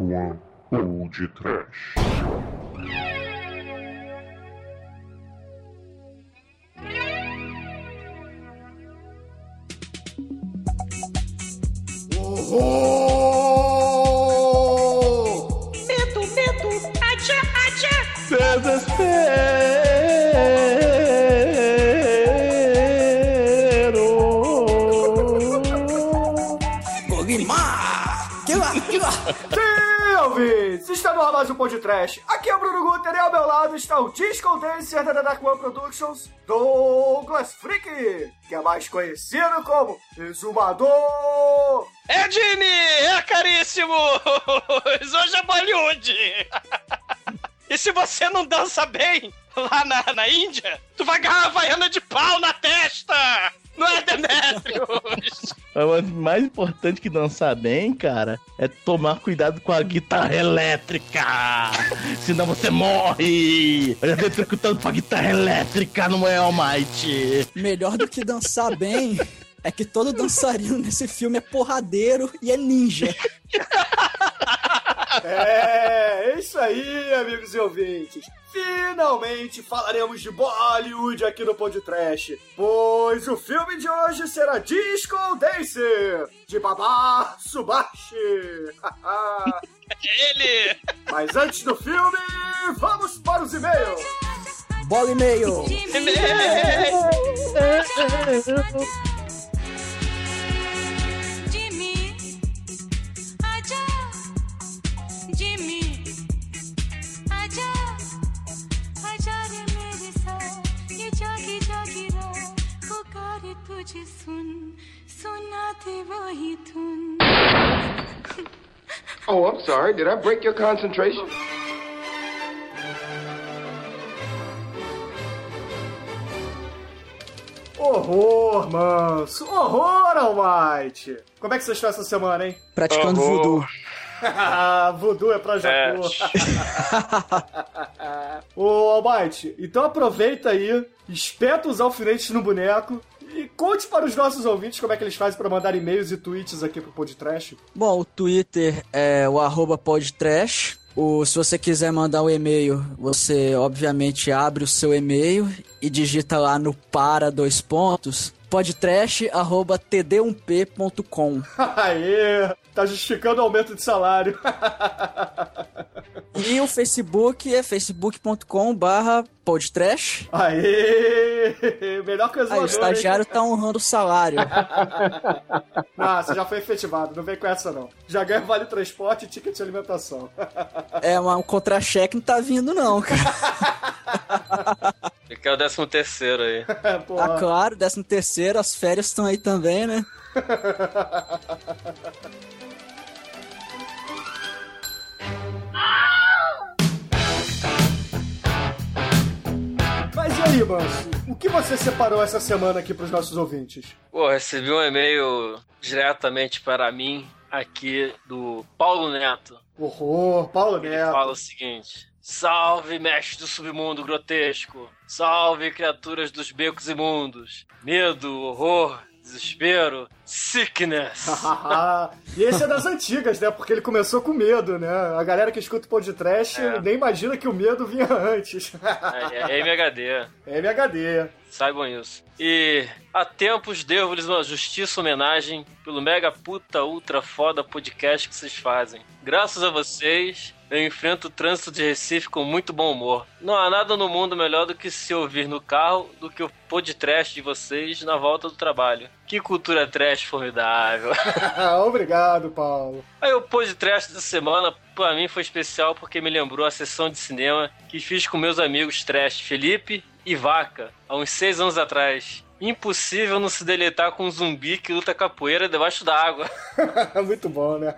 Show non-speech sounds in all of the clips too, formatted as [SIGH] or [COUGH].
One ou de Trash. Um Trash. Aqui é o Bruno Guter e ao meu lado está o Disco Dancer da Dark One Productions, Douglas Freak, que é mais conhecido como Exumador. É Jimmy! É caríssimo! [LAUGHS] Hoje é Bollywood! [LAUGHS] E se você não dança bem lá na, na Índia, tu vai ganhar a vaiana de pau na testa! Não é Demetrius! Mas o mais importante que dançar bem, cara, é tomar cuidado com a guitarra elétrica. Senão você morre. Eu já dei tanto pra guitarra elétrica no All Might. Melhor do que dançar bem é que todo dançarino nesse filme é porradeiro e é ninja. [LAUGHS] É, é isso aí, amigos e ouvintes. Finalmente falaremos de Bollywood aqui no Pod Trash, pois o filme de hoje será Disco Dancer, de Babá Subashi. [LAUGHS] É Ele! Mas antes do filme, vamos para os e-mails. Bola e meio! [LAUGHS] तुझे सुन सुनाते वही धुन Oh, I'm sorry. Did I break your concentration? Horror, manso. Horror, Almighty. Como é que você está essa semana, hein? Praticando Horror. voodoo. [LAUGHS] voodoo é pra Jacó. Ô, [LAUGHS] Almighty, então aproveita aí, espeta os alfinetes no boneco e conte para os nossos ouvintes como é que eles fazem para mandar e-mails e tweets aqui pro podcast. Bom, o Twitter é o arroba podtrash. O, se você quiser mandar um e-mail, você obviamente abre o seu e-mail e digita lá no para dois pontos podtrash@td1p.com. [LAUGHS] Aê, tá justificando o aumento de salário. [LAUGHS] E o Facebook é facebook.com barra podtrash. Aê, melhor que o Aí, o exumador, hein? estagiário tá honrando o salário. [LAUGHS] Ah, você já foi efetivado, não vem com essa não. Já ganha vale transporte e ticket de alimentação. É, mas o contra-cheque não tá vindo não, cara. Ele quer o décimo terceiro aí. [LAUGHS] Ah, claro, décimo terceiro, as férias estão aí também, né? Mas [LAUGHS] aí, Manso? O que você separou essa semana aqui pros nossos ouvintes? Pô, recebi um e-mail diretamente para mim aqui do Paulo Neto. Horror, Paulo Ele Neto. fala o seguinte: Salve, mestre do submundo grotesco! Salve, criaturas dos becos imundos! Medo, horror, desespero, sickness! [LAUGHS] e esse é das antigas, né? Porque ele começou com medo, né? A galera que escuta o podcast É. nem imagina que o medo vinha antes. é, é MHD. É MHD. Saibam isso. E há tempos devo-lhes uma justiça homenagem pelo mega puta ultra foda podcast que vocês fazem. Graças a vocês, eu enfrento o trânsito de Recife com muito bom humor. Não há nada no mundo melhor do que se ouvir no carro do que o podcast de vocês na volta do trabalho. Que cultura trash formidável. [LAUGHS] [LAUGHS] Obrigado, Paulo. Aí o podcast dessa semana, pra mim, foi especial porque me lembrou a sessão de cinema que fiz com meus amigos trash Felipe e Vaca, há uns seis anos atrás. Impossível não se deletar com um zumbi que luta capoeira debaixo d'água. [LAUGHS] Muito bom, né?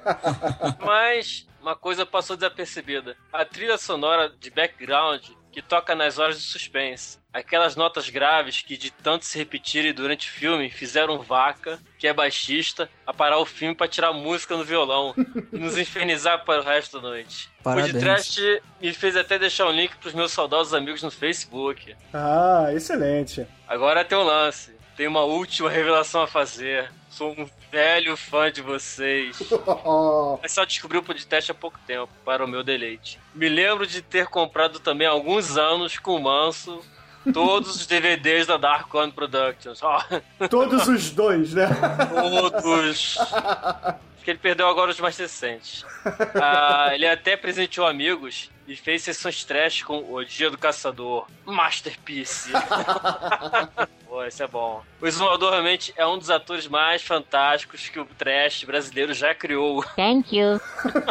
Mas uma coisa passou desapercebida. A trilha sonora de background que toca nas horas de suspense. Aquelas notas graves que, de tanto se repetirem durante o filme, fizeram Vaca, que é baixista, a parar o filme para tirar música no violão e nos infernizar para o resto da noite. O Parabéns. podcast me fez até deixar um link pros meus saudosos amigos no Facebook. Ah, excelente. Agora tem um lance. Tem uma última revelação a fazer. Sou um velho fã de vocês. [LAUGHS] Mas só descobri o podcast há pouco tempo, para o meu deleite. Me lembro de ter comprado também há alguns anos com o Manso todos os DVDs da Dark One Productions. Ó, [LAUGHS] Todos os dois, né? todos. [LAUGHS] Acho que ele perdeu agora os mais recentes. Ah, ele até presenteou amigos e fez sessões trash com O Dia do Caçador, Masterpiece. Pô, esse é bom. O Exumador realmente é um dos atores mais fantásticos que o trash brasileiro já criou. Thank you.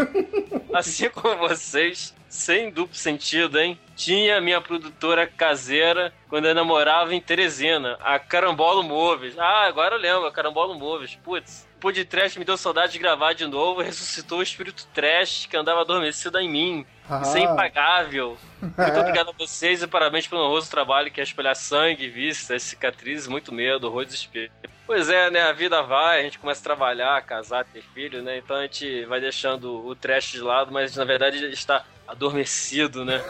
[LAUGHS] Assim como vocês, sem duplo sentido, hein? Tinha minha produtora caseira quando eu namorava em Teresina, a Carambolo Moves. Ah, agora eu lembro, a Carambolo Moves. Putz, o de trash me deu saudade de gravar de novo ressuscitou o espírito trash que andava adormecido em mim. Isso é impagável. Muito obrigado a vocês e parabéns pelo honroso trabalho que é espelhar sangue, vísceras, cicatrizes, muito medo, horror e desespero. Pois é, né? A vida vai, a gente começa a trabalhar, casar, ter filho, né? Então a gente vai deixando o trash de lado, mas na verdade ele está adormecido, né?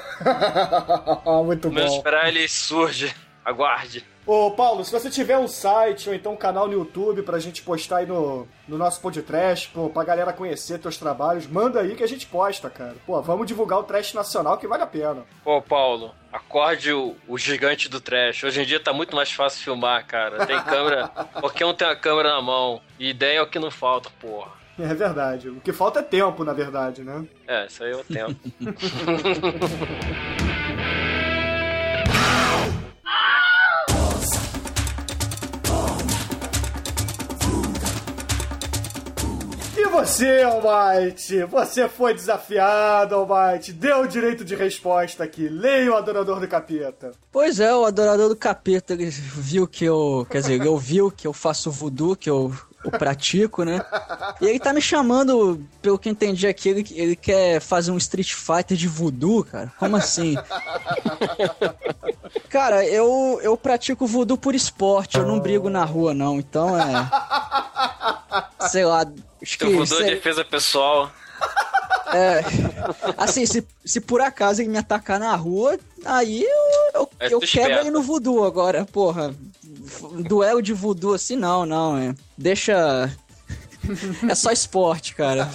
[LAUGHS] Muito Menos bom. esperar ele surge. Aguarde. Ô, Paulo, se você tiver um site ou então um canal no YouTube pra gente postar aí no, no nosso podcast, pô, pra galera conhecer teus trabalhos, manda aí que a gente posta, cara. Pô, vamos divulgar o trash nacional que vale a pena. Pô, Paulo, acorde o, o gigante do trash. Hoje em dia tá muito mais fácil filmar, cara. Tem câmera, [LAUGHS] qualquer um tem a câmera na mão. E ideia é o que não falta, porra. É verdade. O que falta é tempo, na verdade, né? É, isso aí eu tempo. [LAUGHS] você, Almighty? Você foi desafiado, Almighty. Deu o direito de resposta aqui. Leia o Adorador do Capeta. Pois é, o adorador do capeta, ele viu que eu. Quer dizer, ele ouviu que eu faço voodoo, que eu, eu pratico, né? E ele tá me chamando, pelo que eu entendi aqui, ele, ele quer fazer um Street Fighter de voodoo, cara. Como assim? [LAUGHS] Cara, eu, eu pratico voodoo por esporte, eu não brigo na rua, não. Então é. Sei lá. Acho que. Eu vou dar sei- defesa pessoal. É, assim, se, se por acaso ele me atacar na rua, aí eu, eu, Aí eu quebro ele no voodoo agora, porra. Duelo de voodoo assim, não, não, é. Deixa. É só esporte, cara.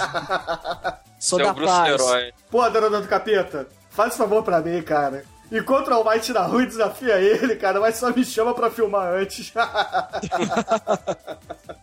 Sou Seu da Bruce paz. Herói. Pô, Adorador do Capeta, faz favor pra mim, cara. Encontra o Almighty na rua e desafia ele, cara, mas só me chama pra filmar antes. [LAUGHS]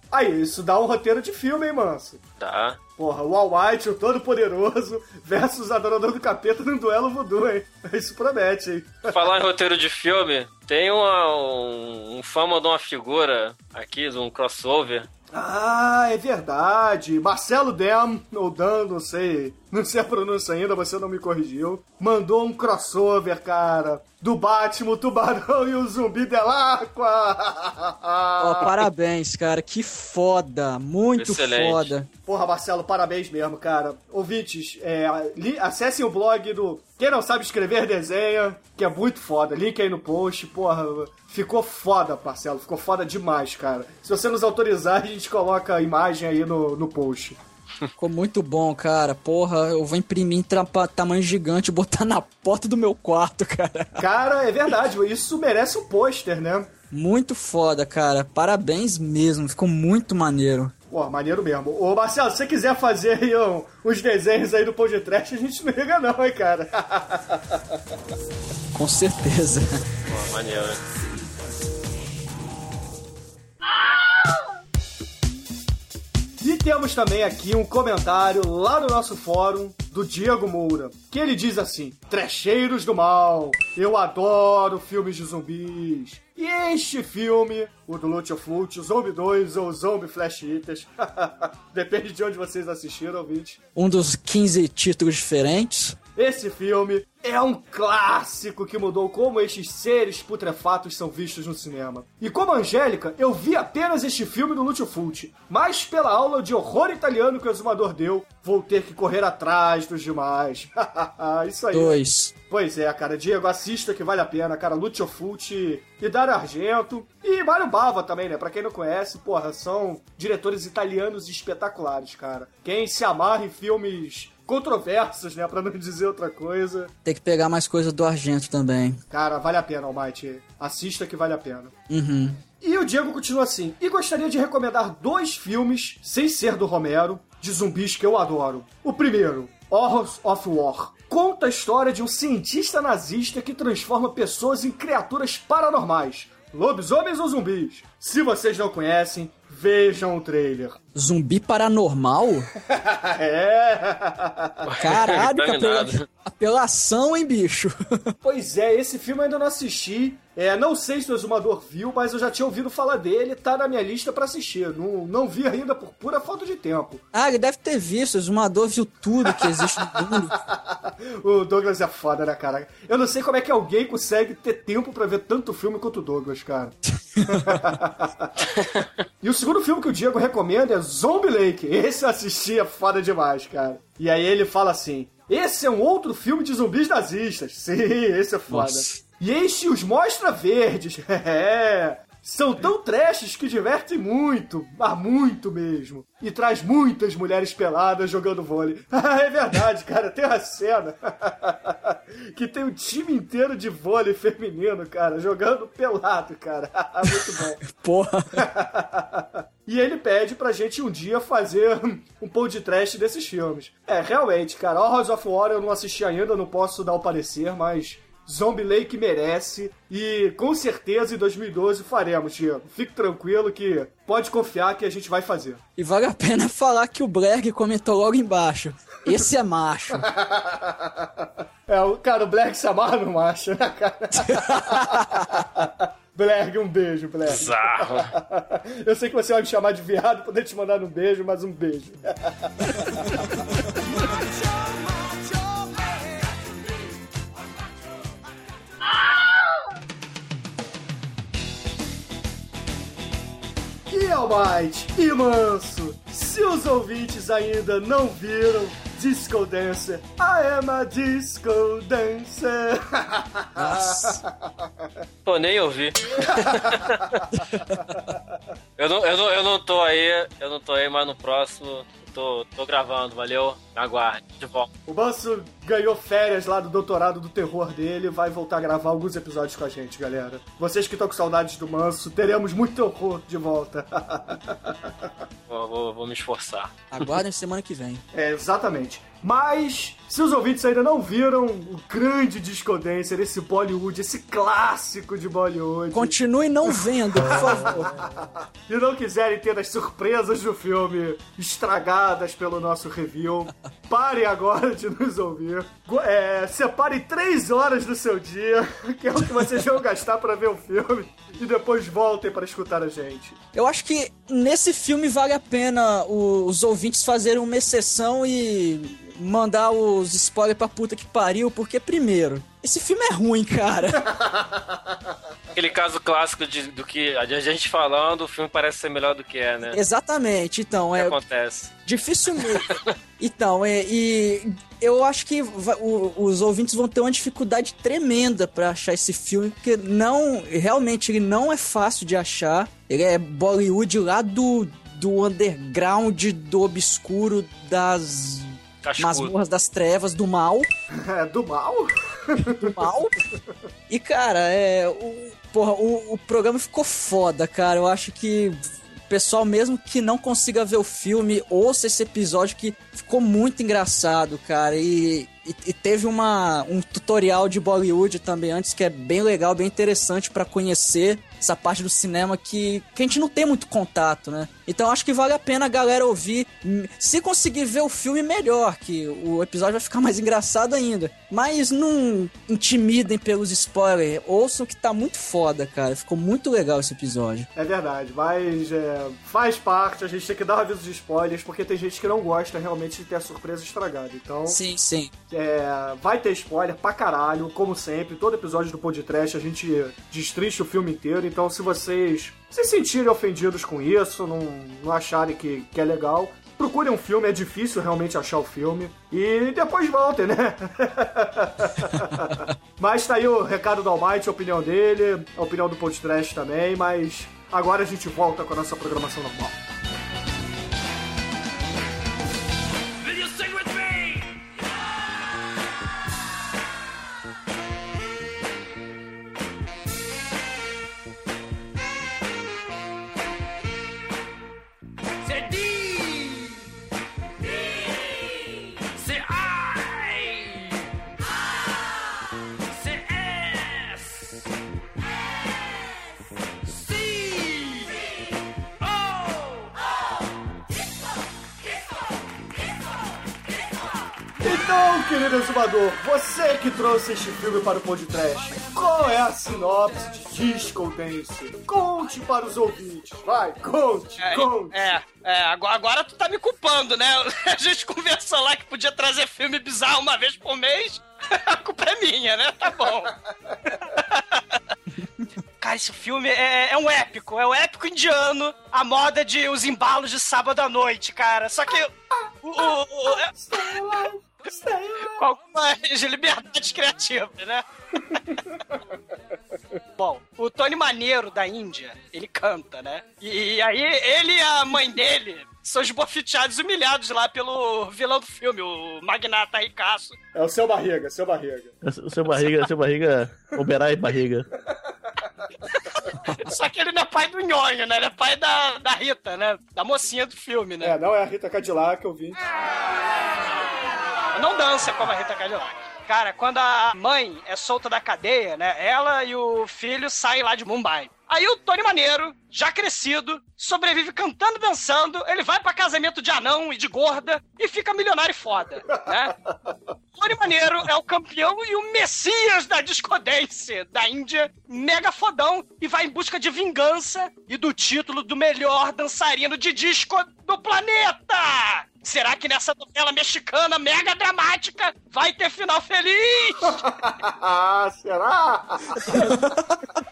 Aí, isso dá um roteiro de filme, hein, manso? Tá. Porra, o All Might, o Todo-Poderoso, versus Adorador do Capeta num duelo voodoo, hein? Isso promete, hein? Falar em roteiro de filme, tem uma, um, um fama de uma figura aqui, de um crossover. Ah, é verdade. Marcelo Dem, ou Dan, não sei. Não sei a pronúncia ainda, você não me corrigiu. Mandou um crossover, cara. Do Batman, o Tubarão e o Zumbi Delacqua. [LAUGHS] Ó, parabéns, cara. Que foda. Muito Excelente. foda. Porra, Marcelo, parabéns mesmo, cara. Ouvintes, é, li- acessem o blog do Quem Não Sabe Escrever Desenha, que é muito foda. Link aí no post. Porra, ficou foda, Marcelo. Ficou foda demais, cara. Se você nos autorizar, a gente coloca a imagem aí no, no post. Ficou muito bom, cara. Porra, eu vou imprimir em trapa- tamanho gigante e botar na porta do meu quarto, cara. Cara, é verdade. Isso merece um pôster, né? Muito foda, cara. Parabéns mesmo. Ficou muito maneiro. Pô, maneiro mesmo. Ô, Marcelo, se você quiser fazer aí um- uns desenhos aí do podcast, a gente não liga não, hein, cara. [LAUGHS] Com certeza. Pô, maneiro, né? Temos também aqui um comentário lá no nosso fórum do Diego Moura, que ele diz assim: Trecheiros do mal, eu adoro filmes de zumbis. E este filme, o do Lute of Loot, Zombie 2 ou Zombie Flash Eaters, [LAUGHS] depende de onde vocês assistiram, ouvinte. Um dos 15 títulos diferentes. Esse filme é um clássico que mudou como estes seres putrefatos são vistos no cinema. E como Angélica, eu vi apenas este filme do Lúcio Fulci, mas pela aula de horror italiano que o exumador deu, vou ter que correr atrás dos demais. [LAUGHS] Isso aí. Dois. Pois é, cara, Diego, assista que vale a pena, cara. Lucio Fulci e Dario Argento. E Mário Bava também, né? Pra quem não conhece, porra, são diretores italianos espetaculares, cara. Quem se amarra em filmes controversos, né? Pra não dizer outra coisa. Tem que pegar mais coisa do Argento também. Cara, vale a pena, Almighty. Assista que vale a pena. Uhum. E o Diego continua assim. E gostaria de recomendar dois filmes, sem ser do Romero, de zumbis que eu adoro. O primeiro, Horrors of War. Conta a história de um cientista nazista que transforma pessoas em criaturas paranormais. Lobisomens ou zumbis? Se vocês não conhecem, vejam o trailer. Zumbi paranormal? [LAUGHS] é. Caralho, que apela- apelação, hein, bicho? [LAUGHS] Pois é, esse filme eu ainda não assisti. É, não sei se o Exumador viu, mas eu já tinha ouvido falar dele, tá na minha lista pra assistir. Não, não vi ainda por pura falta de tempo. Ah, ele deve ter visto. O Exumador viu tudo que existe no mundo. [LAUGHS] O Douglas é foda, né, cara? Eu não sei como é que alguém consegue ter tempo pra ver tanto filme quanto o Douglas, cara. [LAUGHS] e o segundo filme que o Diego recomenda é Zombie Lake. Esse eu assisti, é foda demais, cara. E aí ele fala assim: Esse é um outro filme de zumbis nazistas. [LAUGHS] Sim, esse é foda. Nossa. E este os mostra verdes. [LAUGHS] É. São tão trashes que divertem muito, mas muito mesmo. E traz muitas mulheres peladas jogando vôlei. [LAUGHS] é verdade, cara, tem uma cena [LAUGHS] que tem um time inteiro de vôlei feminino, cara, jogando pelado, cara. muito bom. Porra. E ele pede pra gente um dia fazer um pão de trash desses filmes. É, realmente, cara, Horrors of War eu não assisti ainda, não posso dar o parecer, mas Zombie Lake merece. E com certeza em 2012 faremos, Diego. Fique tranquilo que pode confiar que a gente vai fazer. E vale a pena [LAUGHS] falar que o Blerg comentou logo embaixo. Esse é macho. [LAUGHS] É, o cara, o Black se amarra no macho, né, cara? [LAUGHS] Blerg, um beijo, Blerg. Bizarro. Eu sei que você vai me chamar de viado, poder te mandar um beijo, mas um beijo. E Almighty e Manso, se os ouvintes ainda não viram Disco Dancer, I am a Disco Dancer. [LAUGHS] Pô, nem ouvi. [LAUGHS] eu, não, eu, não, eu não tô aí, eu não tô aí, mas no próximo tô, tô gravando, valeu? Aguarde, de volta. O Manso ganhou férias lá do doutorado do terror dele, vai voltar a gravar alguns episódios com a gente, galera. Vocês que estão com saudades do Manso, teremos muito horror de volta. [LAUGHS] Vou, vou, vou me esforçar. Aguardem semana que vem. É, exatamente. Mas, se os ouvintes ainda não viram o grande Disco Dancer, esse Bollywood, esse clássico de Bollywood, Continue não vendo, por favor. [LAUGHS] e não quiserem ter as surpresas do filme estragadas pelo nosso review, parem agora de nos ouvir. É, separem três horas do seu dia, que é o que vocês vão gastar para ver o filme, e depois voltem para escutar a gente. Eu acho que nesse filme vale a pena os ouvintes fazerem uma exceção e mandar os spoilers pra puta que pariu, porque primeiro, esse filme é ruim, cara. [LAUGHS] Aquele caso clássico de, do que a gente falando, o filme parece ser melhor do que é, né? Exatamente, então, é acontece? dificilmente. [LAUGHS] então, é, e eu acho que o- os ouvintes vão ter uma dificuldade tremenda pra achar esse filme, porque não, realmente ele não é fácil de achar. Ele é Bollywood lá do do underground, do obscuro, das Cascudo. masmorras das trevas, do mal. [LAUGHS] É, do mal? Do [LAUGHS] mal. E, cara, é. O, porra, o, o programa ficou foda, cara. Eu acho que pessoal, mesmo que não consiga ver o filme, ouça esse episódio que ficou muito engraçado, cara. E, e, e teve uma, um tutorial de Bollywood também antes que é bem legal, bem interessante pra conhecer essa parte do cinema que, que a gente não tem muito contato, né? Então acho que vale a pena a galera ouvir. Se conseguir ver o filme, melhor, que o episódio vai ficar [LAUGHS] mais engraçado ainda. Mas não intimidem pelos spoilers. Ouçam que tá muito foda, cara. Ficou muito legal esse episódio. É verdade, mas é, faz parte, a gente tem que dar aviso de spoilers, porque tem gente que não gosta realmente de ter a surpresa estragada. Então, Sim, sim. É, vai ter spoiler pra caralho, como sempre. Todo episódio do podcast a gente destrincha o filme inteiro. Então, se vocês se sentirem ofendidos com isso, não, não acharem que, que é legal, procurem um filme. É difícil realmente achar o filme. E depois voltem, né? [LAUGHS] mas tá aí o recado do Almighty, a opinião dele, a opinião do podcast também. Mas agora a gente volta com a nossa programação normal. Querido exumador, você que trouxe este filme para o podcast, qual é a sinopse de Disco Dance? Conte para os ouvintes. Vai, conte, É, conte. é, é, agora, agora tu tá me culpando, né? [LAUGHS] A gente conversou lá que podia trazer filme bizarro uma vez por mês. [LAUGHS] A culpa é minha, né? Tá bom. [LAUGHS] Cara, esse filme é, é um épico, é um épico indiano, a moda de os embalos de sábado à noite, cara. Só que o, o- o- é- Stay alive. com algumas liberdades criativas, né? [LAUGHS] Bom, o Tony Maneiro da Índia, ele canta, né? E aí ele e a mãe dele são esbofeteados e humilhados lá pelo vilão do filme, o magnata ricaço. É o seu barriga, seu barriga. O seu barriga, seu barriga, Oberai barriga. Só que ele não é pai do Nhonho, né? Ele é pai da, da Rita, né? Da mocinha do filme, né? É, não é a Rita Cadillac, eu vi. Não dança como a Rita Cadillac. Cara, quando a mãe é solta da cadeia, né? Ela e o filho saem lá de Mumbai. Aí o Tony Maneiro, já crescido, sobrevive cantando e dançando. Ele vai pra casamento de anão e de gorda e fica milionário e foda, né? Tony Maneiro é o campeão e o messias da discodência da Índia, mega fodão, e vai em busca de vingança e do título do melhor dançarino de disco do planeta! Será que nessa novela mexicana mega dramática vai ter final feliz? Ah, [LAUGHS] será?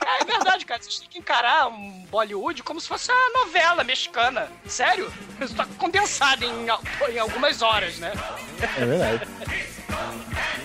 É verdade, cara. Vocês têm que encarar um Bollywood como se fosse uma novela mexicana. Sério? Isso tá condensado em, em algumas horas, né? É verdade. [LAUGHS]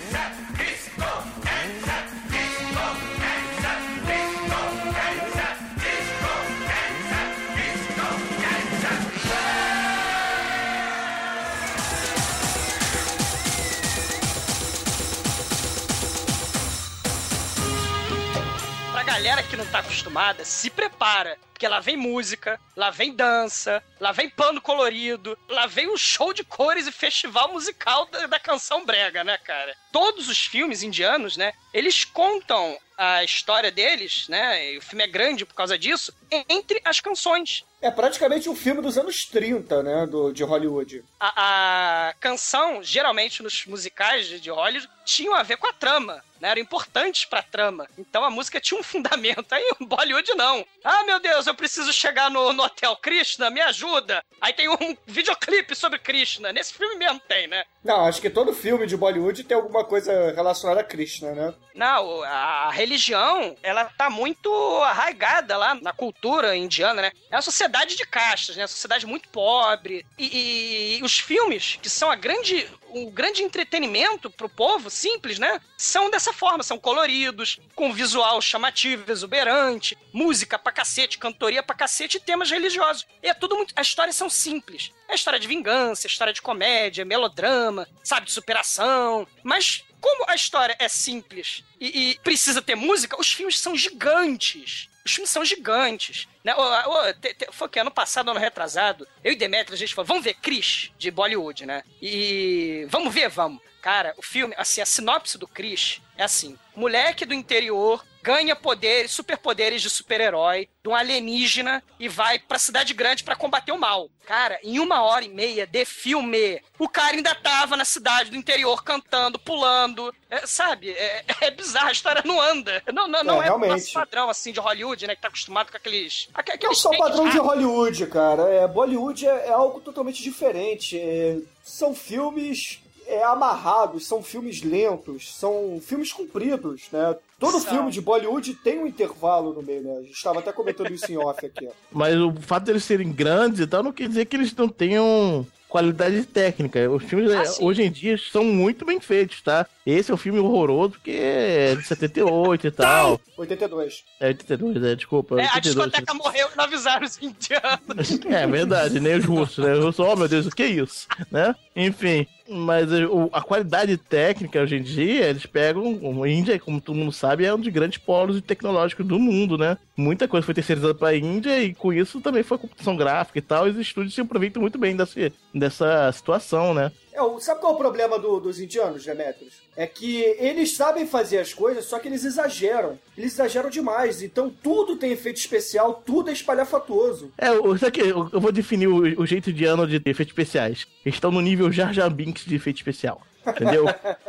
galera que não tá acostumada, se prepara. Porque lá vem música, lá vem dança, lá vem pano colorido, lá vem um show de cores e festival musical da, da canção brega, né, cara? Todos os filmes indianos, né, eles contam a história deles, né, e o filme é grande por causa disso, entre as canções. É praticamente um filme dos anos 30, né, do, de Hollywood. a, a canção, geralmente nos musicais de, de Hollywood, tinham a ver com a trama, né? Eram importantes pra trama. Então a música tinha um fundamento. Aí o Bollywood não. Ah, meu Deus, eu preciso chegar no, no Hotel Krishna, me ajuda. Aí tem um videoclipe sobre Krishna. Nesse filme mesmo tem, né? Não, acho que todo filme de Bollywood tem alguma coisa relacionada a Krishna, né? Não, a, a religião, ela tá muito arraigada lá na cultura indiana, né? É uma sociedade de castas, né? Sociedade muito pobre. E, e- os filmes, que são a grande, o grande entretenimento pro povo, simples, né? São dessa forma, são coloridos, com visual chamativo, exuberante, música pra cacete, cantoria pra cacete e temas religiosos. E é tudo muito... As histórias são simples. É história de vingança, é história de comédia, melodrama, sabe, de superação. Mas como a história é simples e, e precisa ter música, os filmes são gigantes. Os filmes são gigantes. Né? Ô, ô, te- te- foi que ano passado, ano retrasado, eu e Demetrio, a gente falou, vamos ver Chris, de Bollywood, né? E vamos ver, vamos. Cara, o filme, assim, a sinopse do Chris é assim: moleque do interior ganha poderes, superpoderes de super-herói, de um alienígena e vai pra cidade grande pra combater o mal. Cara, em uma hora e meia de filme, o cara ainda tava na cidade do interior cantando, pulando, é, sabe? É, [LAUGHS] é bizarro, a história não anda. Não, não, não É, é, o realmente. nosso padrão, assim, de Hollywood, né? Que tá acostumado com aqueles... aqu- Não aqueles só padrão de. Hollywood, cara. É, Bollywood é, é algo totalmente diferente. É, são filmes é, amarrados, são filmes lentos, são filmes compridos, né? Todo São. filme de Bollywood tem um intervalo no meio, né? A gente estava até comentando isso em off aqui. [LAUGHS] Mas o fato deles serem grandes e tal não quer dizer que eles não tenham qualidade técnica. Os filmes Ah, eh, hoje em dia são muito bem feitos, tá? Esse é um filme horroroso porque é de 78 e tal. 82. É 82, é, desculpa. É, a 82. discoteca morreu e não avisaram os indianos. [LAUGHS] É verdade, nem os russos, né? Os russos, oh meu Deus, o que é isso? Né? Enfim, mas eh, o- a qualidade técnica hoje em dia, eles pegam. A Índia, como todo mundo sabe, é um dos grandes polos tecnológicos do mundo, né? Muita coisa foi terceirizada pra Índia e com isso também foi computação gráfica e tal. E os estúdios se aproveitam muito bem desse, dessa situação, né? É, sabe qual é o problema do- dos indianos, Demetrius? É que eles sabem fazer as coisas, só que eles exageram. Eles exageram demais. Então tudo tem efeito especial, tudo é espalhafatoso. É, o- isso aqui, eu, vou definir o, o jeito de ano de efeitos especiais. Eles estão no nível Jar Jar Binks de efeito especial. Entendeu?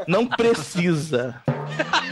Não precisa.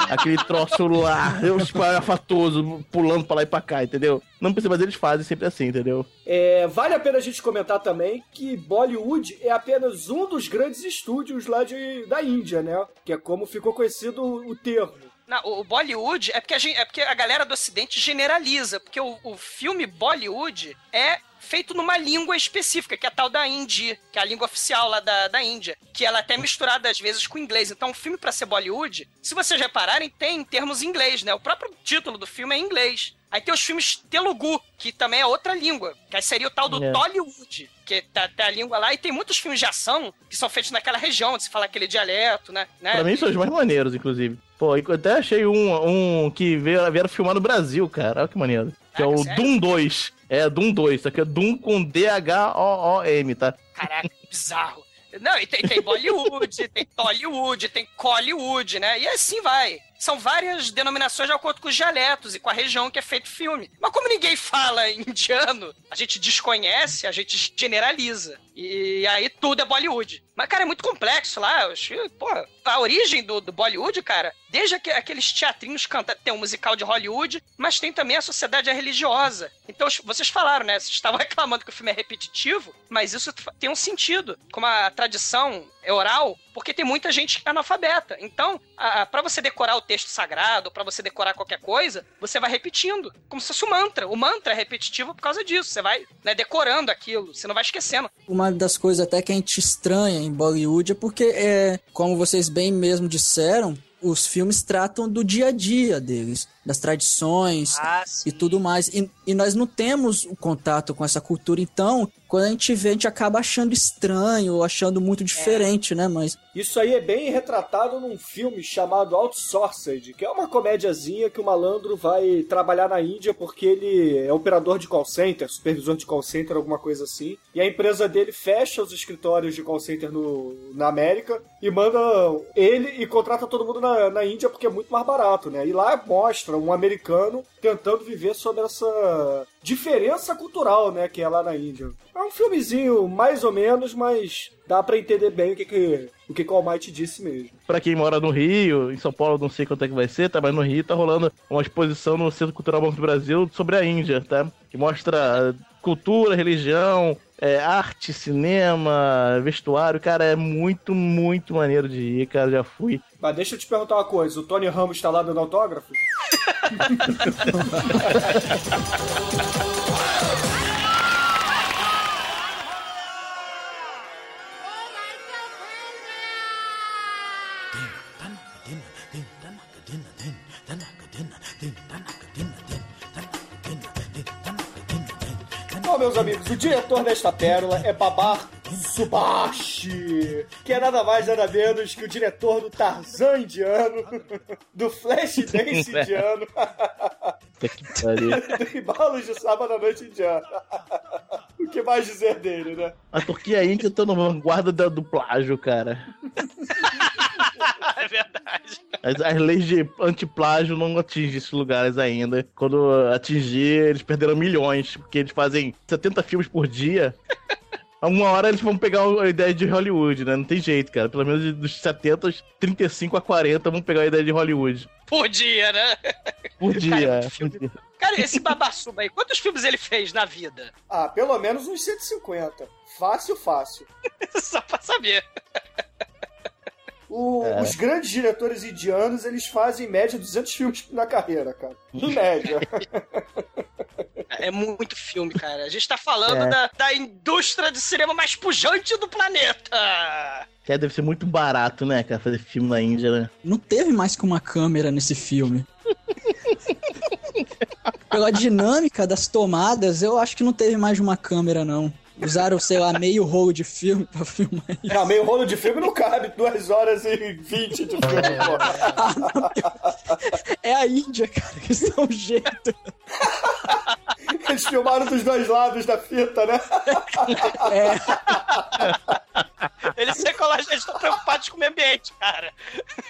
Aquele troço lá, eu espalhafatoso, pulando pra lá e pra cá, entendeu? Não precisa, mas eles fazem sempre assim, entendeu? É, vale a pena a gente comentar também que Bollywood é apenas um dos grandes estúdios lá de, da Índia, né? Que é como ficou conhecido o termo. Não, o o Bollywood é porque, a gente, é porque a galera do Ocidente generaliza, porque o, o filme Bollywood é feito numa língua específica, que é a tal da Hindi, que é a língua oficial lá da, da Índia, que ela é até misturada às vezes com inglês. Então, um filme pra ser Bollywood, se vocês repararem, tem termos em inglês, né? O próprio título do filme é em inglês. Aí tem os filmes Telugu, que também é outra língua, que aí seria o tal do É. Tollywood, que tá, tá a língua lá, e tem muitos filmes de ação que são feitos naquela região, onde se fala aquele dialeto, né? né? Pra mim são os mais maneiros, inclusive. Pô, eu até achei um, um que veio, vieram filmar no Brasil, cara. Olha que maneiro. Que é Caraca, o sério? Doom 2. É, Doom 2. Isso aqui é Doom com D-H-O-O-M, tá? Caraca, bizarro. Não, e tem, tem Bollywood, [LAUGHS] tem Tollywood, tem Collywood, né? E assim vai. São várias denominações de acordo com os dialetos e com a região que é feito filme. Mas como ninguém fala [LAUGHS] indiano, a gente desconhece, a gente generaliza. E aí tudo é Bollywood. Mas, cara, é muito complexo lá. Pô, a origem do, do Bollywood, cara, desde aque- aqueles teatrinhos canta tem um musical de Hollywood, mas tem também a sociedade religiosa. Então, vocês falaram, né? Vocês estavam [LAUGHS] reclamando que o filme é repetitivo, mas isso tem um sentido. Como a tradição é oral, porque tem muita gente analfabeta. Então, para você decorar o texto sagrado, para você decorar qualquer coisa, você vai repetindo, como se fosse um mantra. O mantra é repetitivo por causa disso. Você vai né, decorando aquilo, você não vai esquecendo. Uma das coisas até que a gente estranha em Bollywood é porque, é, como vocês bem mesmo disseram, os filmes tratam do dia a dia deles, das tradições Ah, e tudo mais. E, e nós não temos o contato com essa cultura, então, quando a gente vê, a gente acaba achando estranho ou achando muito diferente, né? Mas Isso aí é bem retratado num filme chamado Outsourced, que é uma comédiazinha que o malandro vai trabalhar na Índia porque ele é operador de call center, supervisor de call center, alguma coisa assim. E a empresa dele fecha os escritórios de call center no, na América e manda ele e contrata todo mundo na, na Índia porque é muito mais barato, né? E lá mostra um americano tentando viver sobre essa diferença cultural, né, que é lá na Índia. É um filmezinho mais ou menos, mas dá pra entender bem o que que, o que, que o Almighty disse mesmo. Pra quem mora no Rio, em São Paulo, não sei quanto é que vai ser, tá? Mas no Rio tá rolando uma exposição no Centro Cultural Banco do Brasil sobre a Índia, tá? Que mostra cultura, religião, é, arte, cinema, vestuário. Cara, é muito, muito maneiro de ir, cara. Já fui. Mas deixa eu te perguntar uma coisa, o Tony Ramos tá lá dando autógrafo? [LAUGHS] meus amigos, o diretor desta pérola é Babar Subashi, que é nada mais nada menos que o diretor do Tarzan indiano, do Flashdance [LAUGHS] indiano, [LAUGHS] do Embalos de Sábado à Noite indiano. O que mais dizer dele, né? A Turquia a Índia estão na vanguarda da- do plágio, cara. [LAUGHS] [LAUGHS] é verdade. As, as leis de antiplágio não atingem esses lugares ainda. Quando atingir, eles perderam milhões, porque eles fazem 70 filmes por dia. [LAUGHS] Uma hora eles vão pegar a ideia de Hollywood, né? Não tem jeito, cara. Pelo menos dos 70, 35 a 40 vão pegar a ideia de Hollywood. Por dia, né? Por Cara, dia. muito filme. Cara, esse babassuba aí, quantos filmes ele fez na vida? Ah, pelo menos uns 150. Fácil, fácil. [LAUGHS] Só pra saber. O- É. Os grandes diretores indianos, eles fazem em média 200 filmes na carreira, cara. Em média. É muito filme, cara. A gente tá falando É. da, da indústria de cinema mais pujante do planeta. Que deve ser muito barato, né, cara, fazer filme na Índia, né? não teve mais que uma câmera nesse filme. Pela dinâmica das tomadas, eu acho que não teve mais de uma câmera, não. Usaram, sei lá, meio rolo de filme pra filmar isso. Não, meio rolo de filme não cabe 2 horas e 20 de filme, [LAUGHS] pô. É a Índia, cara, que isso é um jeito. Eles filmaram dos dois lados da fita, né? É, Eles ecológicos eles estão preocupados com o meio ambiente, cara.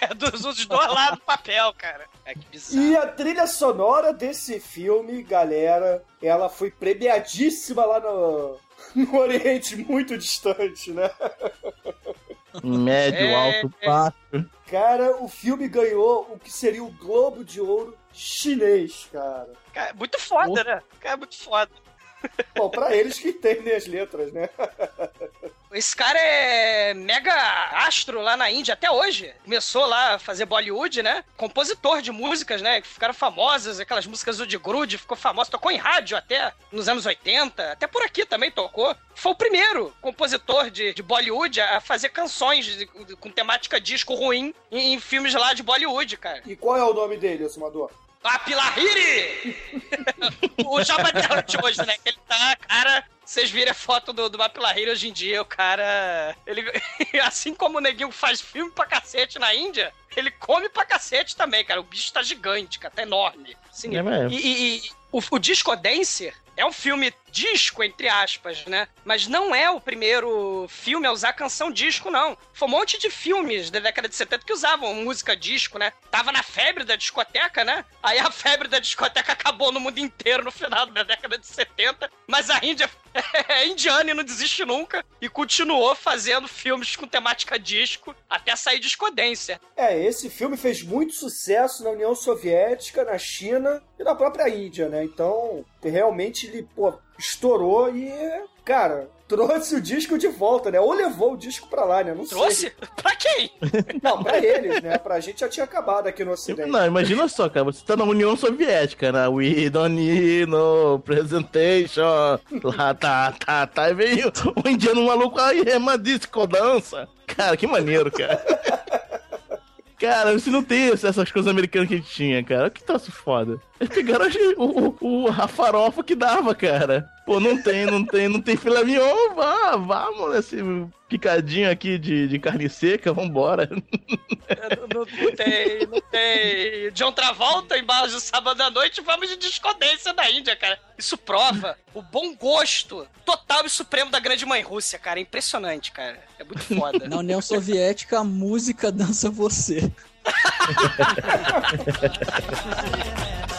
É dos, dos dois lados do papel, cara. É que bizarro. E a trilha sonora desse filme, galera, ela foi premiadíssima lá no, [LAUGHS] no Oriente muito distante, né? Médio, É, alto, é. baixo. Cara, o filme ganhou o que seria o Globo de Ouro chinês, cara. Cara, muito foda, né? Cara, muito foda. Bom, pra eles que entendem as letras, né? [LAUGHS] Esse cara é mega astro lá na Índia até hoje. Começou lá a fazer Bollywood, né? Compositor de músicas, né? Que ficaram famosas, aquelas músicas do de Grude, ficou famoso. Tocou em rádio até nos anos 80. Até por aqui também tocou. Foi o primeiro compositor de, de Bollywood a fazer canções de- com temática disco ruim em, em filmes lá de Bollywood, cara. E qual é o nome dele, Sumador? Apilahiri! o Jabba Hutt hoje, né? Que ele tá, cara. Vocês viram a foto do, do Mapilahiri hoje em dia, o cara. Ele, [LAUGHS] assim como o neguinho faz filme pra cacete na Índia, ele come pra cacete também, cara. O bicho tá gigante, cara, tá enorme. Sinistro. É mesmo. E, e- e o, o Disco Dancer é um filme disco, entre aspas, né? Mas não é o primeiro filme a usar canção disco, não. Foi um monte de filmes da década de 70 que usavam música disco, né? Tava na febre da discoteca, né? Aí a febre da discoteca acabou no mundo inteiro no final da década de 70, mas a Índia [LAUGHS] é indiana e não desiste nunca e continuou fazendo filmes com temática disco até sair discodência. É, esse filme fez muito sucesso na União Soviética, na China e na própria Índia, né? Então, realmente ele, pô, estourou e, cara, trouxe o disco de volta, né? Ou levou o disco pra lá, né? Não Trouxe? sei. [LAUGHS] Pra quem? Não, pra eles, né? Pra gente já tinha acabado aqui no Ocidente. Não, imagina só, cara, você tá na União Soviética, né? We don't need no presentation. Lá tá, tá, tá. E veio o indiano maluco aí, é uma disco dança. Cara, que maneiro, cara. Cara, você não tem essas coisas americanas que a gente tinha, cara. Que troço foda. Eles [LAUGHS] pegaram o, o, a farofa que dava, cara. Pô, não tem, não tem, não tem filé mignon. Vá, vamos nesse picadinho aqui de, de carne seca, vambora. não, não- não tem, não tem. John Travolta embaixo do sábado à noite, vamos de discodência da Índia, cara. Isso prova o bom gosto total e supremo da grande mãe Rússia, cara. É impressionante, cara. É muito foda. Na União Soviética, a música dança você. [LAUGHS]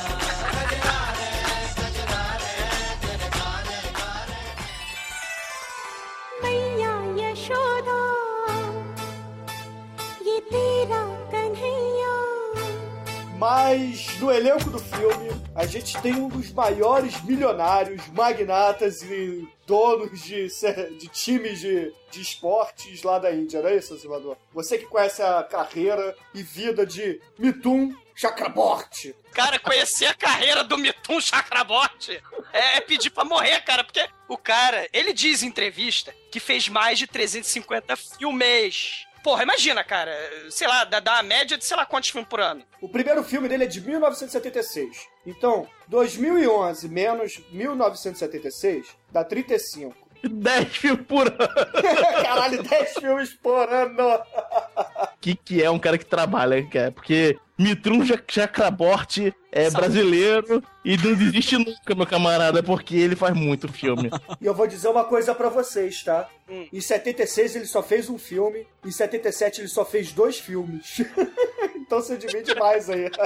Mas no elenco do filme, a gente tem um dos maiores milionários, magnatas e donos de, de times de, de esportes lá da Índia, não é isso, Salvador? Você que conhece a carreira e vida de Mithun Chakraborty. Cara, conhecer a carreira do Mithun Chakraborty é, é pedir pra morrer, cara, porque o cara, ele diz em entrevista que fez mais de 350 filmes. Porra, imagina, cara, sei lá, dá, dá uma média de sei lá quantos filmes por ano. O primeiro filme dele é de 1976. Então, 2011 menos 1976 dá 35. 10 filmes por ano. [LAUGHS] Caralho, 10 filmes por ano! que, que é um cara que trabalha, cara. Porque Mitrum Chakraborty é Sabe? brasileiro e não desiste nunca, meu camarada, porque ele faz muito filme. [LAUGHS] E eu vou dizer uma coisa pra vocês, tá? Hum. Em 76 ele só fez um filme, em 77 ele só fez dois filmes. [LAUGHS] então você divide mais aí. [LAUGHS]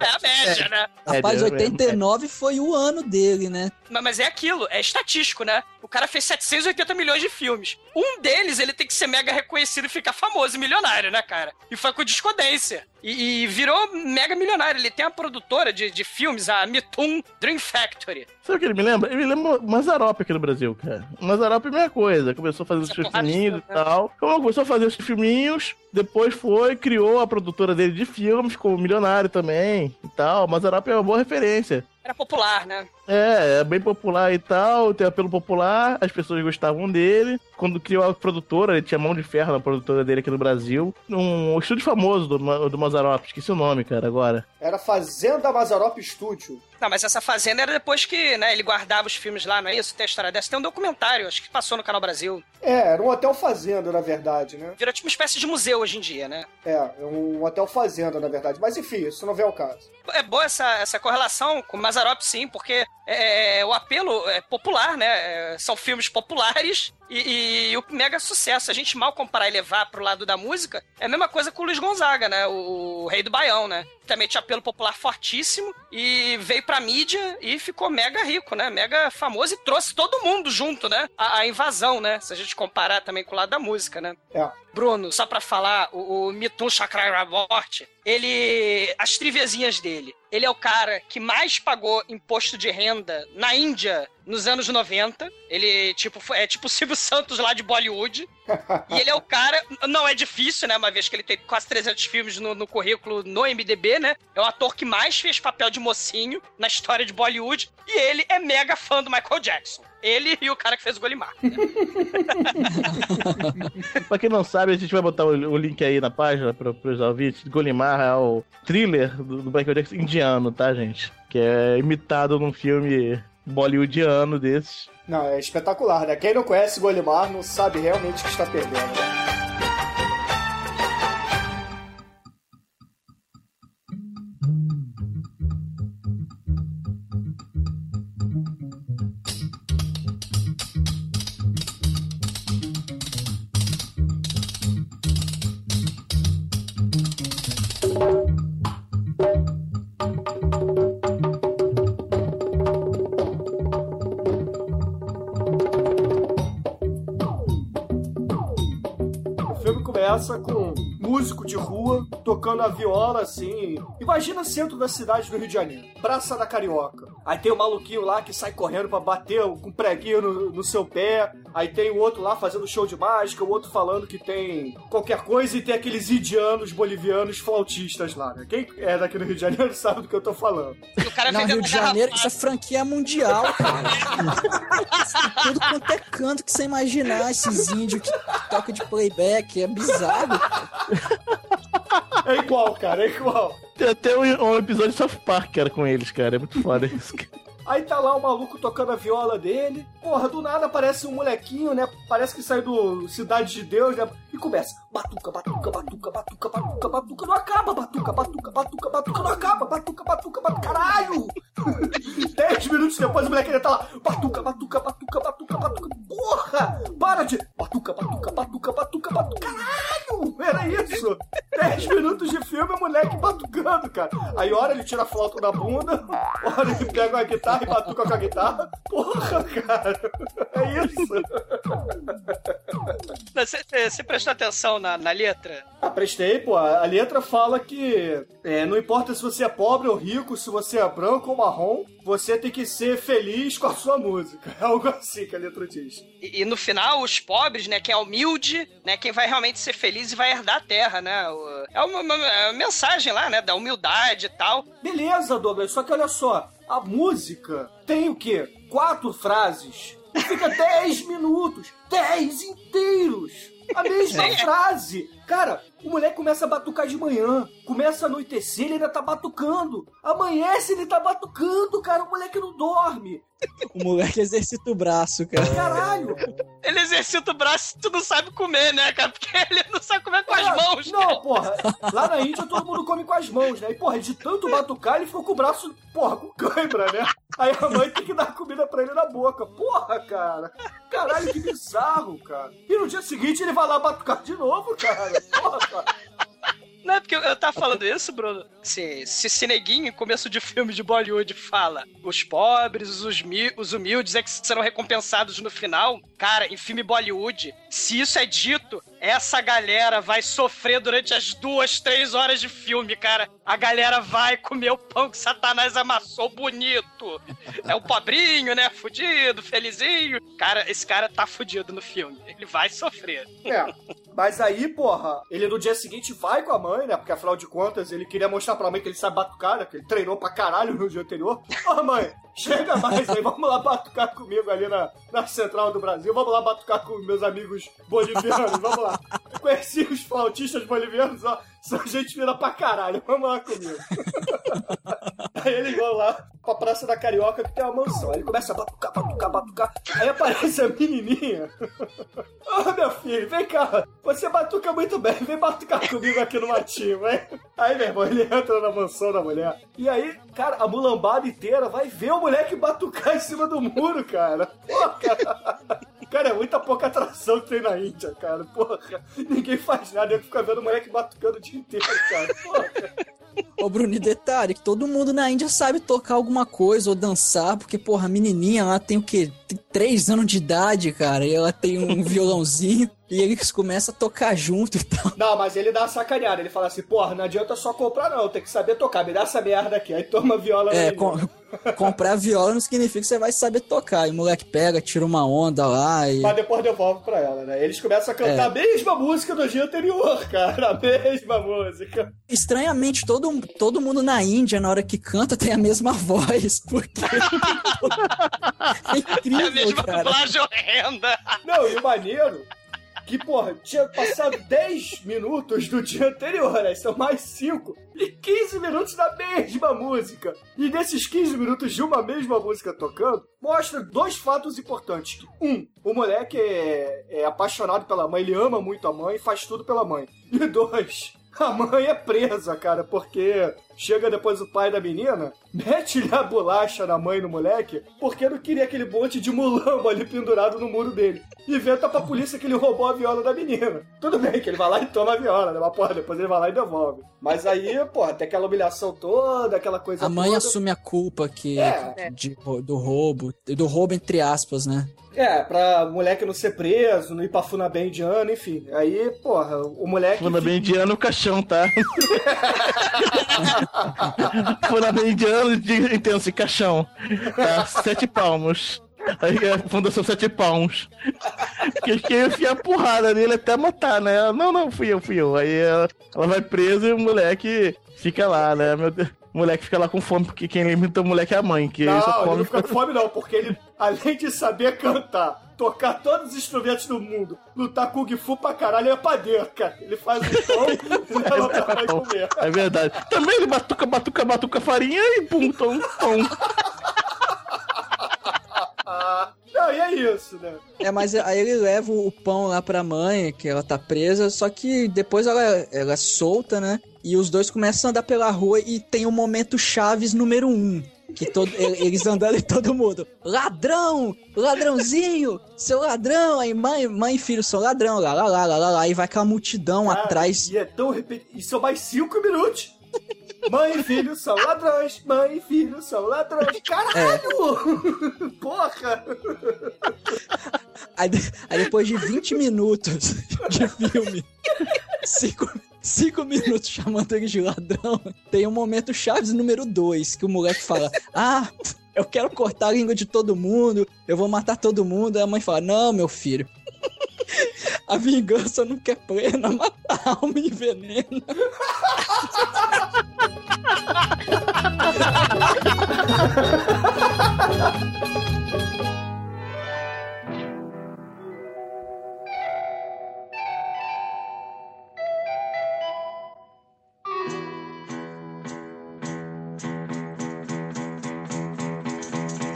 É a média, né? Rapaz, É, 89 foi o ano dele, né? Mas, mas é aquilo, é estatístico, né? O cara fez 780 milhões de filmes. Um deles, ele tem que ser mega reconhecido e ficar famoso e milionário, né, cara? E foi com Discodência. E, e virou mega milionário. Ele tem a produtora de, de filmes, a Mitum Dream Factory. Sabe o que ele me lembra? Ele me lembra Mazarop aqui no Brasil, cara. Mazarop é a mesma coisa. Começou a fazer os Essa filminhos e tal. Como começou a fazer os filminhos, depois foi, criou a produtora dele de filmes, como milionário também e tal. Mazarop é uma boa referência. Era popular, né? É, é bem popular e tal, tem apelo popular, as pessoas gostavam dele. Quando criou a produtora, ele tinha mão de ferro na produtora dele aqui no Brasil. Um estúdio famoso do, do Mazarop, esqueci o nome, cara, agora. Era Fazenda Mazarop Studio. Não, mas essa fazenda era depois que, né, ele guardava os filmes lá, não é isso? Tem a história dessa. Tem um documentário, acho que passou no Canal Brasil. É, era um hotel fazenda, na verdade, né? Virou tipo uma espécie de museu hoje em dia, né? É, é um hotel fazenda, na verdade. Mas enfim, isso não vem ao caso. É boa essa, essa correlação com o Mazarop, sim, porque é, o apelo é popular, né? É, são filmes populares E, e o mega sucesso. A gente mal comparar e levar pro lado da música, é a mesma coisa com o Luiz Gonzaga, né? O, o rei do Baião, né? Também tinha apelo popular fortíssimo e veio pra mídia e ficou mega rico, né? Mega famoso e trouxe todo mundo junto, né? A, a invasão, né? Se a gente comparar também com o lado da música, né? É. Bruno, só pra falar, o, o Mithun Chakraborty, ele. As triviazinhas dele. Ele é o cara que mais pagou imposto de renda na Índia nos anos 90. Ele, tipo, é tipo o Silvio Santos lá de Bollywood. e ele é o cara. Não é difícil, né? Uma vez que ele tem quase 300 filmes no, no currículo no MDB, né? É o ator que mais fez papel de mocinho na história de Bollywood. E ele é mega fã do Michael Jackson. Ele e o cara que fez o Golimar. Né? [LAUGHS] pra quem não sabe, a gente vai botar o, o link aí na página pro, pros ouvintes. Golimar é o thriller do, do Michael Jackson indiano, tá, gente? Que é imitado num filme bollywoodiano desses. Não, é espetacular, né? Quem não conhece Golimar não sabe realmente o que está perdendo. Né? Viola assim. Imagina centro da cidade do Rio de Janeiro, Praça da Carioca. Aí tem o maluquinho lá que sai correndo pra bater com um preguinho no, no seu pé. Aí tem o outro lá fazendo show de mágica, o outro falando que tem qualquer coisa e tem aqueles indianos, bolivianos, flautistas lá, né? Quem é daqui do Rio de Janeiro [LAUGHS] sabe do que eu tô falando. O cara Não, Rio de Janeiro, isso é franquia mundial, cara. [LAUGHS] Tudo quanto é canto que você imaginar, esses índios que tocam de playback, é bizarro. É igual, cara, é igual. Tem até um, episódio de South Park, cara, com eles, cara. É muito foda isso. cara. Aí tá lá o maluco tocando a viola dele. Porra, do nada aparece um molequinho, né? Parece que sai do Cidade de Deus, né? E começa. Batuca, batuca, batuca, batuca, batuca, batuca. Não acaba, batuca, batuca, batuca, batuca. Não acaba, batuca, batuca, batuca. Caralho! Dez minutos depois o moleque ainda tá lá. Batuca, batuca, batuca, batuca, batuca. Porra! Para de. Batuca, batuca, batuca, batuca, batuca. Caralho! Era isso! Dez minutos de filme, o moleque batucando, cara. Aí, hora ele tira a flauta da bunda, hora ele pega uma guitarra e batuca com a guitarra. Porra, cara! É isso! Você prestou atenção na, na letra? Ah, prestei, pô. A a letra fala que é, não importa se você é pobre ou rico, se você é branco ou marrom, você tem que ser feliz com a sua música. É algo assim que a letra diz. E, e no final, os pobres, né? Quem é humilde, né? Quem vai realmente ser feliz e vai herdar a terra, né? O- É uma, uma- uma mensagem lá, né? Da humildade e tal. Beleza, Douglas, só que olha só, a música tem o quê? Quatro frases. Fica dez minutos, dez inteiros. A mesma frase. Cara, o moleque começa a batucar de manhã, começa a anoitecer, ele ainda tá batucando. Amanhece, ele tá batucando, cara, o moleque não dorme. [LAUGHS] O moleque exercita o braço, cara. Caralho. Ele exercita o braço e tu não sabe comer, né, cara? Porque [LAUGHS] ele não sabe comer com as Ah, mãos, Não, cara. porra. Lá na Índia todo mundo come com as mãos, né? E, porra, de tanto batucar, ele ficou com o braço, porra, com cãibra, né? Aí a mãe tem que dar comida pra ele na boca. Porra, cara. Caralho, que bizarro, cara. E no dia seguinte ele vai lá batucar de novo, cara. Não é porque eu, tava falando isso, Bruno. Se, se esse neguinho, começo de filme de Bollywood, fala os pobres, os, os humildes é que serão recompensados no final, cara, em filme Bollywood, se isso é dito, essa galera vai sofrer durante as duas, três horas de filme, cara. A galera vai comer o pão que Satanás amassou bonito. É o pobrinho, né? Fudido, felizinho. Cara, esse cara tá fudido no filme. Ele vai sofrer. É. Mas aí, porra, ele no dia seguinte vai com a mãe, né? Porque afinal de contas ele queria mostrar pra mãe que ele sabe batucar, né? Que ele treinou pra caralho no dia anterior. Ô, mãe, chega mais aí, vamos lá batucar comigo ali na, na Central do Brasil. Vamos lá batucar com meus amigos bolivianos, vamos lá. Conheci os flautistas bolivianos, ó. São gente fina pra caralho, vamos lá comigo. [LAUGHS] Aí ele vai lá pra Praça da Carioca que tem uma mansão. Aí ele começa a batucar, batucar, batucar. Aí aparece a menininha. [LAUGHS] Ô, meu filho, vem cá. Você batuca muito bem. Vem batucar comigo aqui no matinho, vem. Aí, meu irmão, ele entra na mansão da mulher. E aí, cara, a mulambada inteira vai ver o moleque batucar em cima do muro, cara. Pô, cara. Cara, é muita pouca atração que tem na Índia, cara. Porra, ninguém faz nada, eu fico vendo moleque batucando o dia inteiro, cara. Porra. Ô, Bruno, detalhe, que todo mundo na Índia sabe tocar alguma coisa ou dançar, porque, porra, a menininha lá tem o quê? Tem três anos de idade, cara, e ela tem um [LAUGHS] violãozinho, e eles começam a tocar junto e tal. Não, mas ele dá uma sacaneada. Ele fala assim, porra, não adianta só comprar, não. Tem que saber tocar. Me dá essa merda aqui. Aí toma a viola É, com- [LAUGHS] comprar viola não significa que você vai saber tocar. E o moleque pega, tira uma onda lá e. Mas depois devolve pra ela, né? Eles começam a cantar É. a mesma música do dia anterior, [LAUGHS] cara. A mesma música. Estranhamente, todo, todo mundo na Índia, na hora que canta, tem a mesma [LAUGHS] voz. Porque. é É a incrível, mesma cara. dublagem horrenda. Não, e o maneiro que, porra, tinha passado 10 minutos do dia anterior, né? São mais 5. E 15 minutos da mesma música. E desses 15 minutos de uma mesma música tocando, mostra dois fatos importantes. Um, o moleque é, é apaixonado pela mãe, ele ama muito a mãe e faz tudo pela mãe. E dois, [LAUGHS] a mãe é presa, cara, porque chega depois o pai da menina, mete-lhe a bolacha na mãe e no moleque, porque não queria aquele monte de mulambo ali pendurado no muro dele. Inventa pra polícia que ele roubou a viola da menina. Tudo bem que ele vai lá e toma a viola, né? Mas, porra, depois ele vai lá e devolve. Mas aí, porra, tem aquela humilhação toda, aquela coisa A mãe toda. assume a culpa que, É. de- do roubo. Do roubo, entre aspas, né? É, pra moleque não ser preso, não ir pra Funabem indiano, enfim. Aí, porra, o moleque... Funa bem indiano, o caixão, tá? [LAUGHS] Funa bem indiano, de- entenda-se, caixão. Tá? Sete palmos. Aí a Fundação Sete Palmos. Que quem enfia a porrada nele até matar, né? Ela, Não, não, fui eu, fui eu. Aí ela, ela vai presa e o moleque fica lá, né? Meu Deus. O moleque fica lá com fome, porque quem limita o moleque é a mãe, que Não, só ele come. não fica com fome não, porque ele, além de saber cantar, tocar todos os instrumentos do mundo, lutar Kung Fu pra caralho, é padeiro, cara. Ele faz o pão [LAUGHS] e leva pra mãe comer. É verdade. Também ele batuca, batuca, batuca farinha e pum, tom, tom. Ah, [LAUGHS] não, e é isso, né? É, mas aí ele leva o pão lá pra mãe, que ela tá presa, só que depois ela, ela é solta, né? E os dois começam a andar pela rua e tem o momento Chaves número um. Que todo, eles andando e todo mundo. Ladrão! Ladrãozinho! Seu ladrão! Aí mãe, mãe e filho são ladrão, lá, lá, lá, lá, lá, lá. E vai aquela multidão Cara, atrás. E é tão repetido. E são mais cinco minutos. Mãe e filho são ladrões, mãe e filho são ladrões. Caralho! [LAUGHS] Porra! Aí, aí depois de 20 minutos de filme, 5 cinco minutos chamando ele de ladrão, tem o momento Chaves número 2, que o moleque fala: Ah, eu quero cortar a língua de todo mundo, eu vou matar todo mundo. Aí a mãe fala: Não, meu filho. A vingança nunca é plena, mata a alma e envenena. [LAUGHS]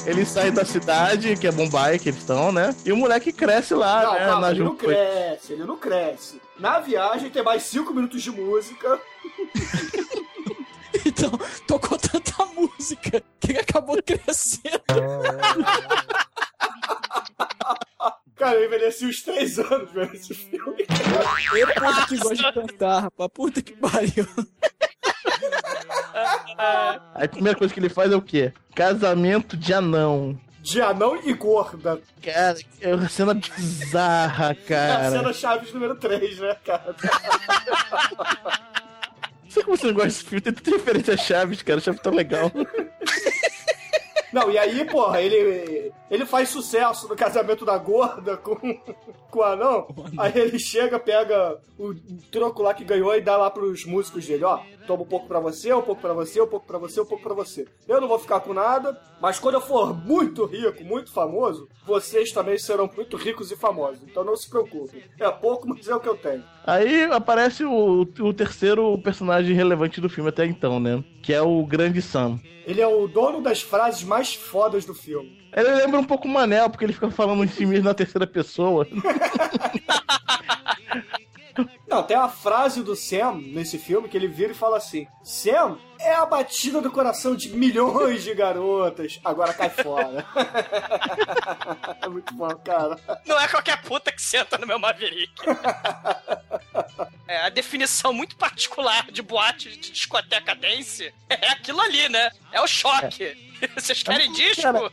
Ele sai da cidade, que é Mumbai, que eles estão, né? E o moleque cresce lá, Não, né? calma, ele não cresce, ele não cresce. Na viagem tem mais cinco minutos de música. [LAUGHS] [LAUGHS] Então, tocou tanta música que ele acabou crescendo. Cara, eu envelheci uns três anos vendo esse filme. Eu, puta que gosta de cantar, rapaz. Puta que pariu. Aí a primeira coisa que ele faz é o quê? Casamento de anão. De anão e gorda. Cara, é uma cena bizarra, É a cara. cena Chaves número 3, né, cara? [LAUGHS] Sei como você não gosta desse filme, tem tanta referência a Chaves, cara. Chaves tão legal. [LAUGHS] Não, e aí, porra, ele, ele faz sucesso no casamento da gorda com, com o anão. Aí ele chega, pega o troco lá que ganhou e dá lá pros músicos dele, ó. Toma um pouco pra você, um pouco pra você, um pouco pra você, um pouco pra você. Eu não vou ficar com nada, mas quando eu for muito rico, muito famoso, vocês também serão muito ricos e famosos. Então não se preocupe. É pouco, mas é o que eu tenho. Aí aparece o, o terceiro personagem relevante do filme até então, né? Que é o Grande Sam. Ele é o dono das frases mais fodas do filme. Ele lembra um pouco o Manel, porque ele fica falando em si mesmo na terceira pessoa. [LAUGHS] Não, tem uma frase do Sam nesse filme que ele vira e fala assim: Sam é a batida do coração de milhões de garotas. Agora cai fora. [LAUGHS] é muito bom, cara. Não é qualquer puta que senta no meu Maverick. [LAUGHS] É a definição muito particular de boate de discoteca dance. É aquilo ali, né? É o choque. [LAUGHS] Vocês querem disco? Cara,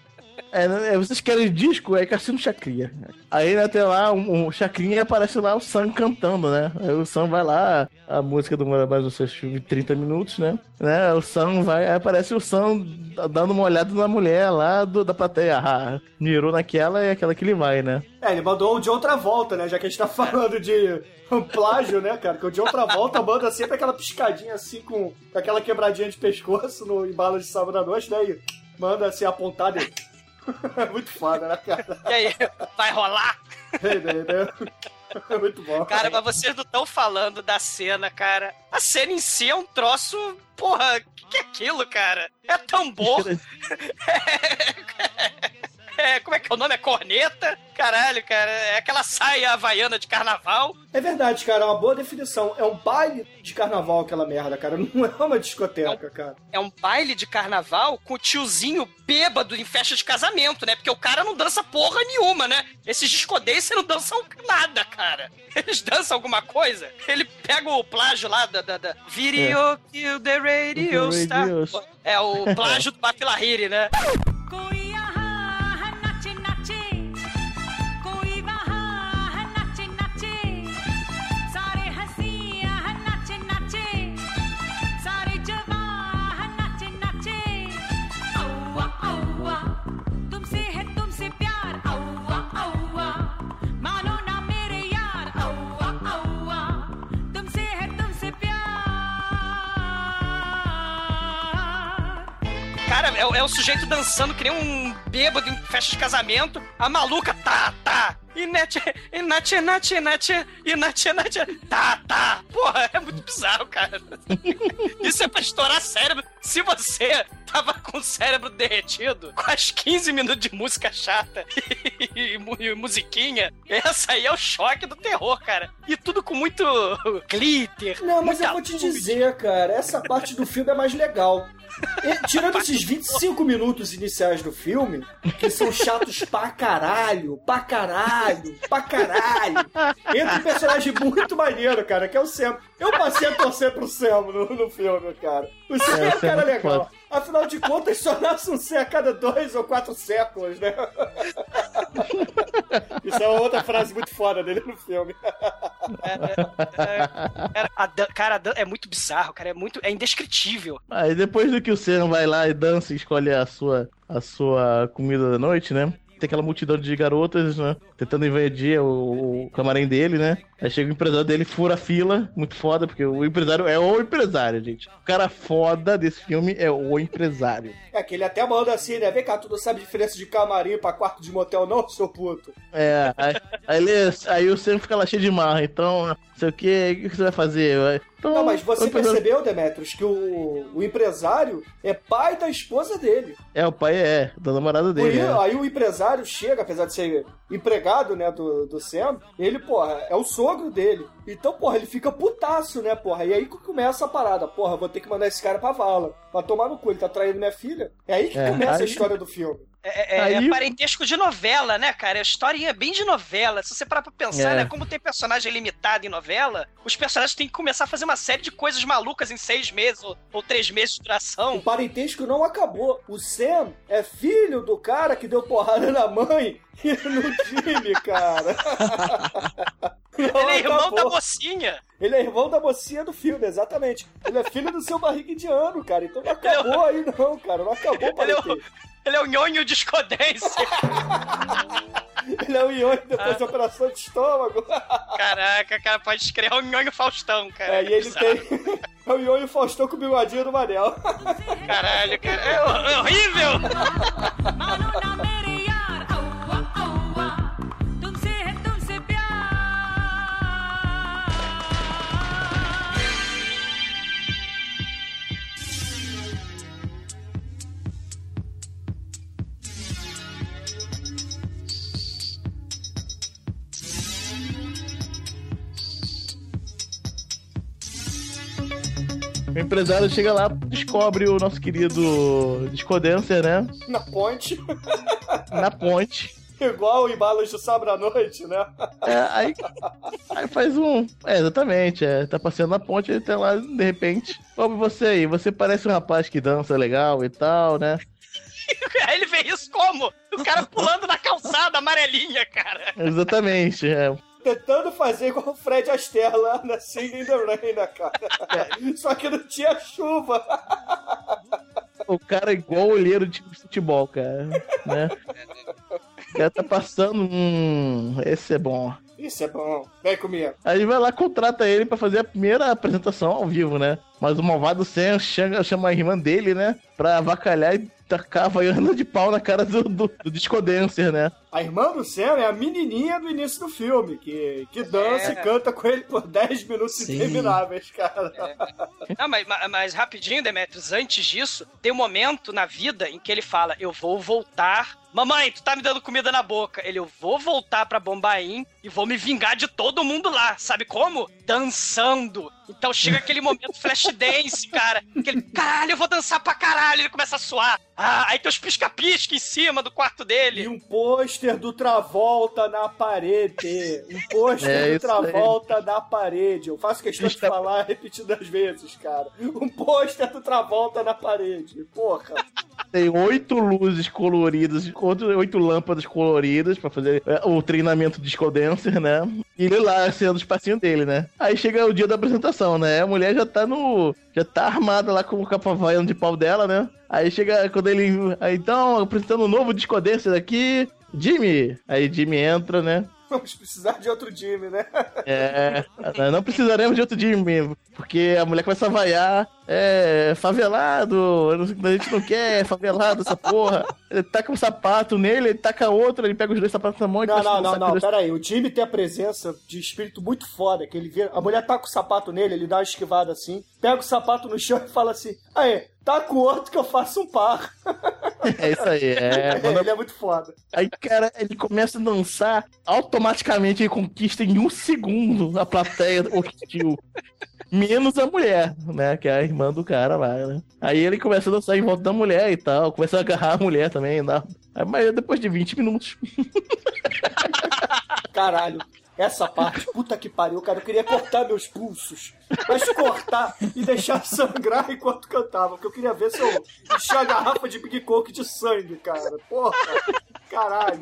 É, né, vocês querem disco? É Cassino Chacrinha. Aí né, tem lá um, um Chacrinha aparece lá o Sam cantando, né? Aí o Sam vai lá, a música demora mais uns seus 30 minutos, né? né? O Sam vai, aí aparece o Sam dando uma olhada na mulher lá do, da plateia. Ah, mirou naquela e aquela que ele vai, né? É, ele mandou de outra volta, né? Já que a gente tá [LAUGHS] falando de plágio, né, cara? Que o de outra volta manda sempre aquela piscadinha assim com, aquela quebradinha de pescoço no embalo de sábado à noite, né? E manda assim apontado e. [LAUGHS] Muito foda, né, cara? E aí, vai rolar? É [LAUGHS] muito bom. Cara, mas vocês não estão falando da cena, cara. A cena em si é um troço. Porra, o que, que é aquilo, cara? É tambor. É, [LAUGHS] como é que é o nome? É corneta? Caralho, cara. É aquela saia havaiana de carnaval. É verdade, cara. É uma boa definição. É um baile de carnaval aquela merda, cara. Não é uma discoteca, é um, cara. É um baile de carnaval com o tiozinho bêbado em festa de casamento, né? Porque o cara não dança porra nenhuma, né? Esses discodências não dançam nada, cara. Eles dançam alguma coisa. Ele pega o plágio lá da, da, da Video é. Kill the Radio Star. É o plágio do Bafilahiri, né? É, é, o sujeito dançando que nem um bêbado em festa de casamento. A maluca, tá, tá. E nete, e nete, nete, nete, e nete, nete, tá, tá. Porra, é muito bizarro, cara. [LAUGHS] Isso é pra estourar cérebro. Se você tava com o cérebro derretido, com as 15 minutos de música chata [LAUGHS] e, e, e, musiquinha, essa aí é o choque do terror, cara. E tudo com muito [LAUGHS] glitter. Não, mas eu vou te dizer, cara, essa parte do filme é mais legal. E, tirando esses 25 minutos iniciais do filme, que são chatos pra caralho, pra caralho, pra caralho, entra um personagem muito maneiro, cara, que é o Sam. Eu passei a torcer pro Sam no, no filme, cara. O Sam é, é um cara legal. Afinal de contas, só nasce um Sam a cada dois ou quatro séculos, né? Isso é outra frase muito foda dele no filme. É, é, é, a, cara, é muito bizarro, cara. É muito. É indescritível. Aí depois do que o Sam vai lá e dança e escolhe a sua, a sua comida da noite, né? tem aquela multidão de garotas, né? Tentando invadir o, o camarim dele, né? Aí chega o empresário dele, fura a fila, muito foda, porque o empresário é o empresário, gente. O cara foda desse filme é o empresário. É que ele até manda assim, né? Vem cá, tu não sabe a diferença de camarim pra quarto de motel, não, seu puto? É, aí, aí, ele, aí o Sam fica lá cheio de marra, então, não sei o que, o que você vai fazer? Então, não, mas você percebeu, Demetrius, que o, o empresário é pai da esposa dele. É, o pai é, da namorada dele. Aí, é. aí o empresário chega, apesar de ser empregado, né, do, do Sam, ele, porra, é o sogro dele. Então, porra, ele fica putaço, né, porra? E aí que começa a parada. Porra, vou ter que mandar esse cara pra vala. Pra tomar no cu, ele tá traindo minha filha. É aí que é, começa aí... a história do filme. É, é, Aí... é, parentesco de novela, né, cara? É historinha bem de novela. Se você parar pra pensar, é. né? Como tem personagem limitado em novela, os personagens têm que começar a fazer uma série de coisas malucas em seis meses ou, ou três meses de duração. O parentesco não acabou. O Sam é filho do cara que deu porrada na mãe [LAUGHS] no time, cara. [LAUGHS] Não, ele é irmão acabou. da mocinha. Ele é irmão da mocinha do filme, exatamente. Ele é filho do seu barriga indiano, cara. Então não acabou aí, não, cara. Não acabou o [LAUGHS] parentesco. Ele é o nhonho de escodência. Ele é o nhonho depois da operação de estômago. Caraca, cara, pode escrever o nhonho Faustão, cara. É, e ele tem. É o nhonho Faustão com o bigodinho do Manel. Caralho, cara. É, é horrível! O empresário chega lá, descobre o nosso querido Discodancer, né? Na ponte, Na ponte. igual em balas de sábado à noite, né? É, aí, aí faz um. É, exatamente. É, tá passeando na ponte, ele tá lá, de repente. Como você aí? Você parece um rapaz que dança legal e tal, né? [LAUGHS] Aí ele vê isso como? O cara pulando na calçada amarelinha, cara. Exatamente. É. Tentando fazer igual o Fred Astaire lá na Singing in the Rain, né, cara? Só que não tinha chuva. O cara é igual olheiro de futebol, cara. Né? O cara tá passando. Hum, esse é bom. Isso é bom. Vem comigo. Aí vai lá, contrata ele pra fazer a primeira apresentação ao vivo, né? Mas o malvado Sam chama, chama a irmã dele, né? Pra avacalhar e tacar a vaiana de pau na cara do, do, do Disco Dancer, né? A irmã do Sam é a menininha do início do filme, que, que dança É. e canta com ele por 10 minutos Sim. intermináveis, cara. Não, mas, mas- rapidinho, Demetrius, antes disso, tem um momento na vida em que ele fala: Eu vou voltar. Mamãe, tu tá me dando comida na boca. Ele, eu vou voltar pra Bombaim e vou me vingar de todo mundo lá. Sabe como? Dançando. Então chega aquele momento flash dance, cara. Que ele, caralho, eu vou dançar pra caralho. Ele começa a suar. Ah, aí tem os pisca-pisca em cima do quarto E dele. um pôster do Travolta na parede. Um pôster É do isso aí. Travolta na parede. Eu faço questão de falar repetidas vezes, cara. Um pôster do Travolta na parede. Porra. Tem oito luzes coloridas, oito, lâmpadas coloridas pra fazer é, o treinamento de Disco Dancer, né? E ele lá sendo o espacinho dele, né? Aí chega o dia da apresentação, né? A mulher já tá no. Já tá armada lá com o capa vaiano de pau dela, né? Aí chega quando ele. Aí, então, apresentando um novo Disco Dancer aqui. Jimmy! Aí Jimmy entra, né? Vamos precisar de outro time, né? É, não precisaremos de outro Jimmy, porque a mulher começa a vaiar. É, favelado, a gente não quer, favelado, essa porra. Ele taca um sapato nele, ele taca outro, ele pega os dois sapatos na mão e Não, não, não, não, com pera aí. O Jimmy tem a presença de espírito muito foda, que ele vê... A mulher com o sapato nele, ele dá uma esquivada assim, pega o sapato no chão e fala assim, aí, tá com o outro que eu faço um par. [LAUGHS] É isso aí, é. [LAUGHS] manda- ele é muito foda. Aí, cara, ele começa a dançar, automaticamente ele conquista em um segundo a plateia hostil. Menos a mulher, né? Que é a irmã do cara lá, né? Aí ele começa a dançar em volta da mulher e tal, começa a agarrar a mulher também? Aí, Mas depois de 20 minutos. [LAUGHS] Caralho. Essa parte, puta que pariu, cara. Eu queria cortar meus pulsos. Mas cortar e deixar sangrar enquanto cantava. Porque eu queria ver se eu encher a garrafa de Big Coke de sangue, cara. Porra. Caralho.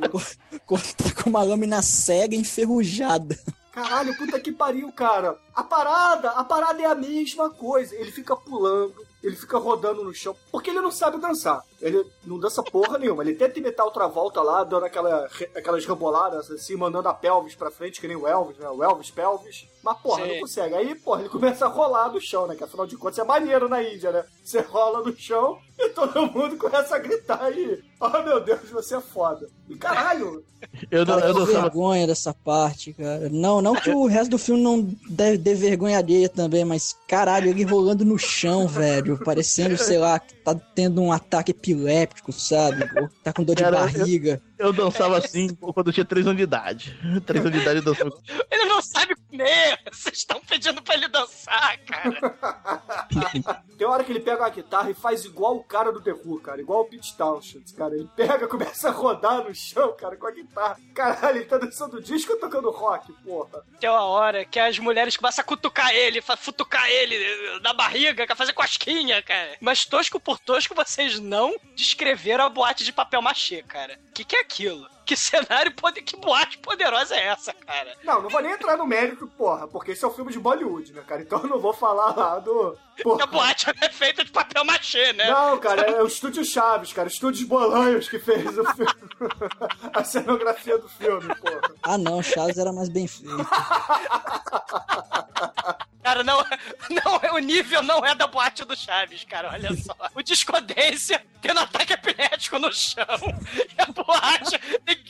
Cortar com uma lâmina cega enferrujada. Caralho, puta que pariu, cara. A parada, a parada é a mesma coisa. Ele fica pulando, ele fica rodando no chão, porque ele não sabe dançar. Ele não dança porra nenhuma. Ele tenta imitar outra volta lá, dando aquela, aquelas reboladas, assim, mandando a pelvis pra frente, que nem o Elvis, né? O Elvis pelvis. Mas, porra, Sim. não consegue. Aí, porra, ele começa a rolar no chão, né? Que afinal de contas é maneiro na Índia, né? Você rola no chão e todo mundo começa a gritar aí. Oh, meu Deus, você é foda. E caralho, [LAUGHS] Eu, Cara, eu que dançava. vergonha dessa parte, cara. Não, não que o resto do filme não deve ter vergonha alheia também, mas caralho, ele rolando no chão, velho. Parecendo, sei lá, que tá tendo um ataque epiléptico, sabe? Ou tá com dor de Cara, eu- barriga. Eu dançava assim quando eu tinha 3 anos de idade. 3 anos de idade eu dançava. Ele não sabe comer. Vocês estão pedindo pra ele dançar, cara. Tem hora que ele pega uma guitarra e faz igual o cara do The Who, cara. Igual o Pete Townshend, cara. Ele pega, [LAUGHS] começa a rodar no chão, cara, com a guitarra. Caralho, ele tá dançando disco ou tocando rock, porra? Tem uma hora que as mulheres começam a cutucar ele, futucar ele na barriga, quer fazer cosquinha, cara. Mas tosco por tosco, vocês não descreveram a boate de papel machê, cara. O que, que é aquilo? Que cenário, poder... que boate poderosa é essa, cara? Não, não vou nem entrar no mérito, porra, porque esse é um filme de Bollywood, né, cara? Então eu não vou falar lá do. Porra. A boate é feita de papel machê, né? Não, cara, é o Estúdio Chaves, cara. Estúdios Bolanhos que fez o filme. [LAUGHS] a cenografia do filme, porra. Ah não, Chaves era mais bem feito. [LAUGHS] Cara, não, não, é- o nível não é da boate do Chaves, cara, olha só. O Discodência tendo ataque epilético no chão e a boate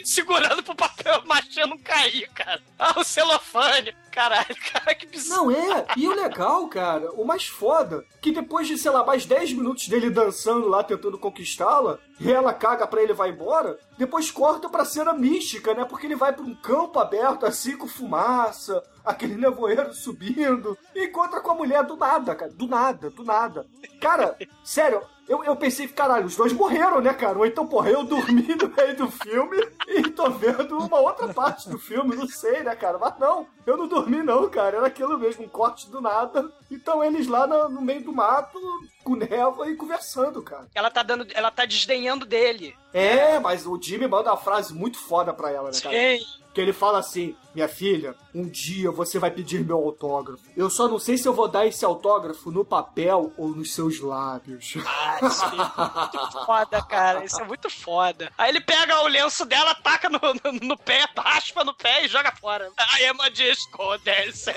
segurando pro papel machê não cair, cara. Ah, o celofane. Caralho, cara, que Não é, e o legal, cara, o mais foda, que depois de, sei lá, mais 10 minutos dele dançando lá, tentando conquistá-la, e ela caga pra ele e vai embora, depois corta pra cena mística, né? Porque ele vai pra um campo aberto, assim, com fumaça, aquele nevoeiro subindo, e encontra com a mulher do nada, cara, do nada, do nada. Cara, sério, eu, eu pensei, caralho, os dois morreram, né, cara? Ou então, porra, eu dormi no meio do filme e tô vendo uma outra parte do filme, não sei, né, cara? Mas não, eu não dormi não, cara. Era aquilo mesmo, um corte do nada. Então eles lá no, no meio do mato, com névoa e conversando, cara. Ela tá dando. Ela tá desdenhando dele. É, mas o Jimmy manda uma frase muito foda pra ela, né, cara? Sim. Que ele fala assim: Minha filha, um dia você vai pedir meu autógrafo. Eu só não sei se eu vou dar esse autógrafo no papel ou nos seus lábios. [LAUGHS] Ah, isso é muito foda, cara. Isso é muito foda. Aí ele pega o lenço dela, taca no, no, no pé, raspa no pé e joga fora. I am a disco dancer.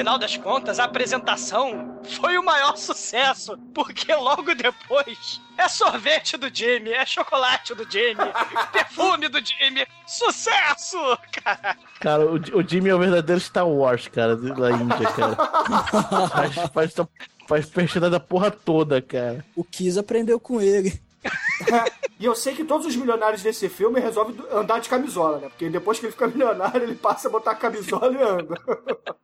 Final das contas, a apresentação foi o maior sucesso, porque logo depois é sorvete do Jimmy, é chocolate do Jimmy, [LAUGHS] perfume do Jimmy. Sucesso! Cara, Cara, o, o Jimmy é o verdadeiro Star Wars, cara, da Índia, cara. [LAUGHS] faz, faz, faz da porra toda, cara. O Kiss aprendeu com ele. [LAUGHS] E eu sei que todos os milionários desse filme resolvem andar de camisola, né? Porque depois que ele fica milionário, ele passa a botar a camisola e anda.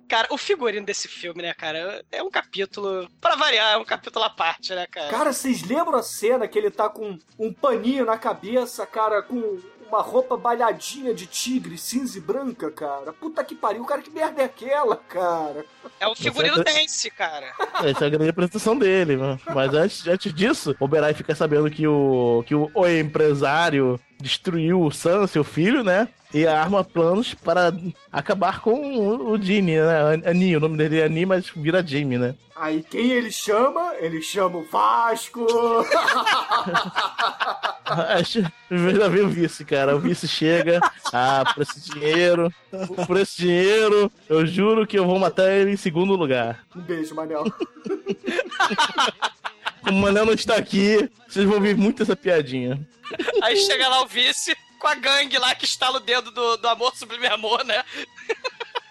Cara, o figurino desse filme, né, cara, é um capítulo, pra variar, é um capítulo à parte, né, cara? Cara, vocês lembram a cena que ele tá com um paninho na cabeça, cara, com uma roupa balhadinha de tigre, cinza e branca, cara? Puta que pariu, cara, que merda é aquela, cara? É o figurino dance, cara. [LAUGHS] Essa é a grande apresentação dele, mano. Mas antes, antes disso, o Berai fica sabendo que o, que o, o empresário destruiu o Sam, seu filho, né? E arma planos para acabar com o, Jimmy, né? Ani, o nome dele é Ani, mas vira Jimmy, né? Aí quem ele chama? Ele chama o Vasco! [LAUGHS] Já veio o vice, cara. O vice chega. Ah, por esse dinheiro. Por esse dinheiro, eu juro que eu vou matar ele em segundo lugar. Um beijo, Manel. [LAUGHS] O Manel não está aqui, vocês vão ouvir muito essa piadinha. Aí chega lá o vice com a gangue lá que estala o dedo do, do amor sublime amor, né?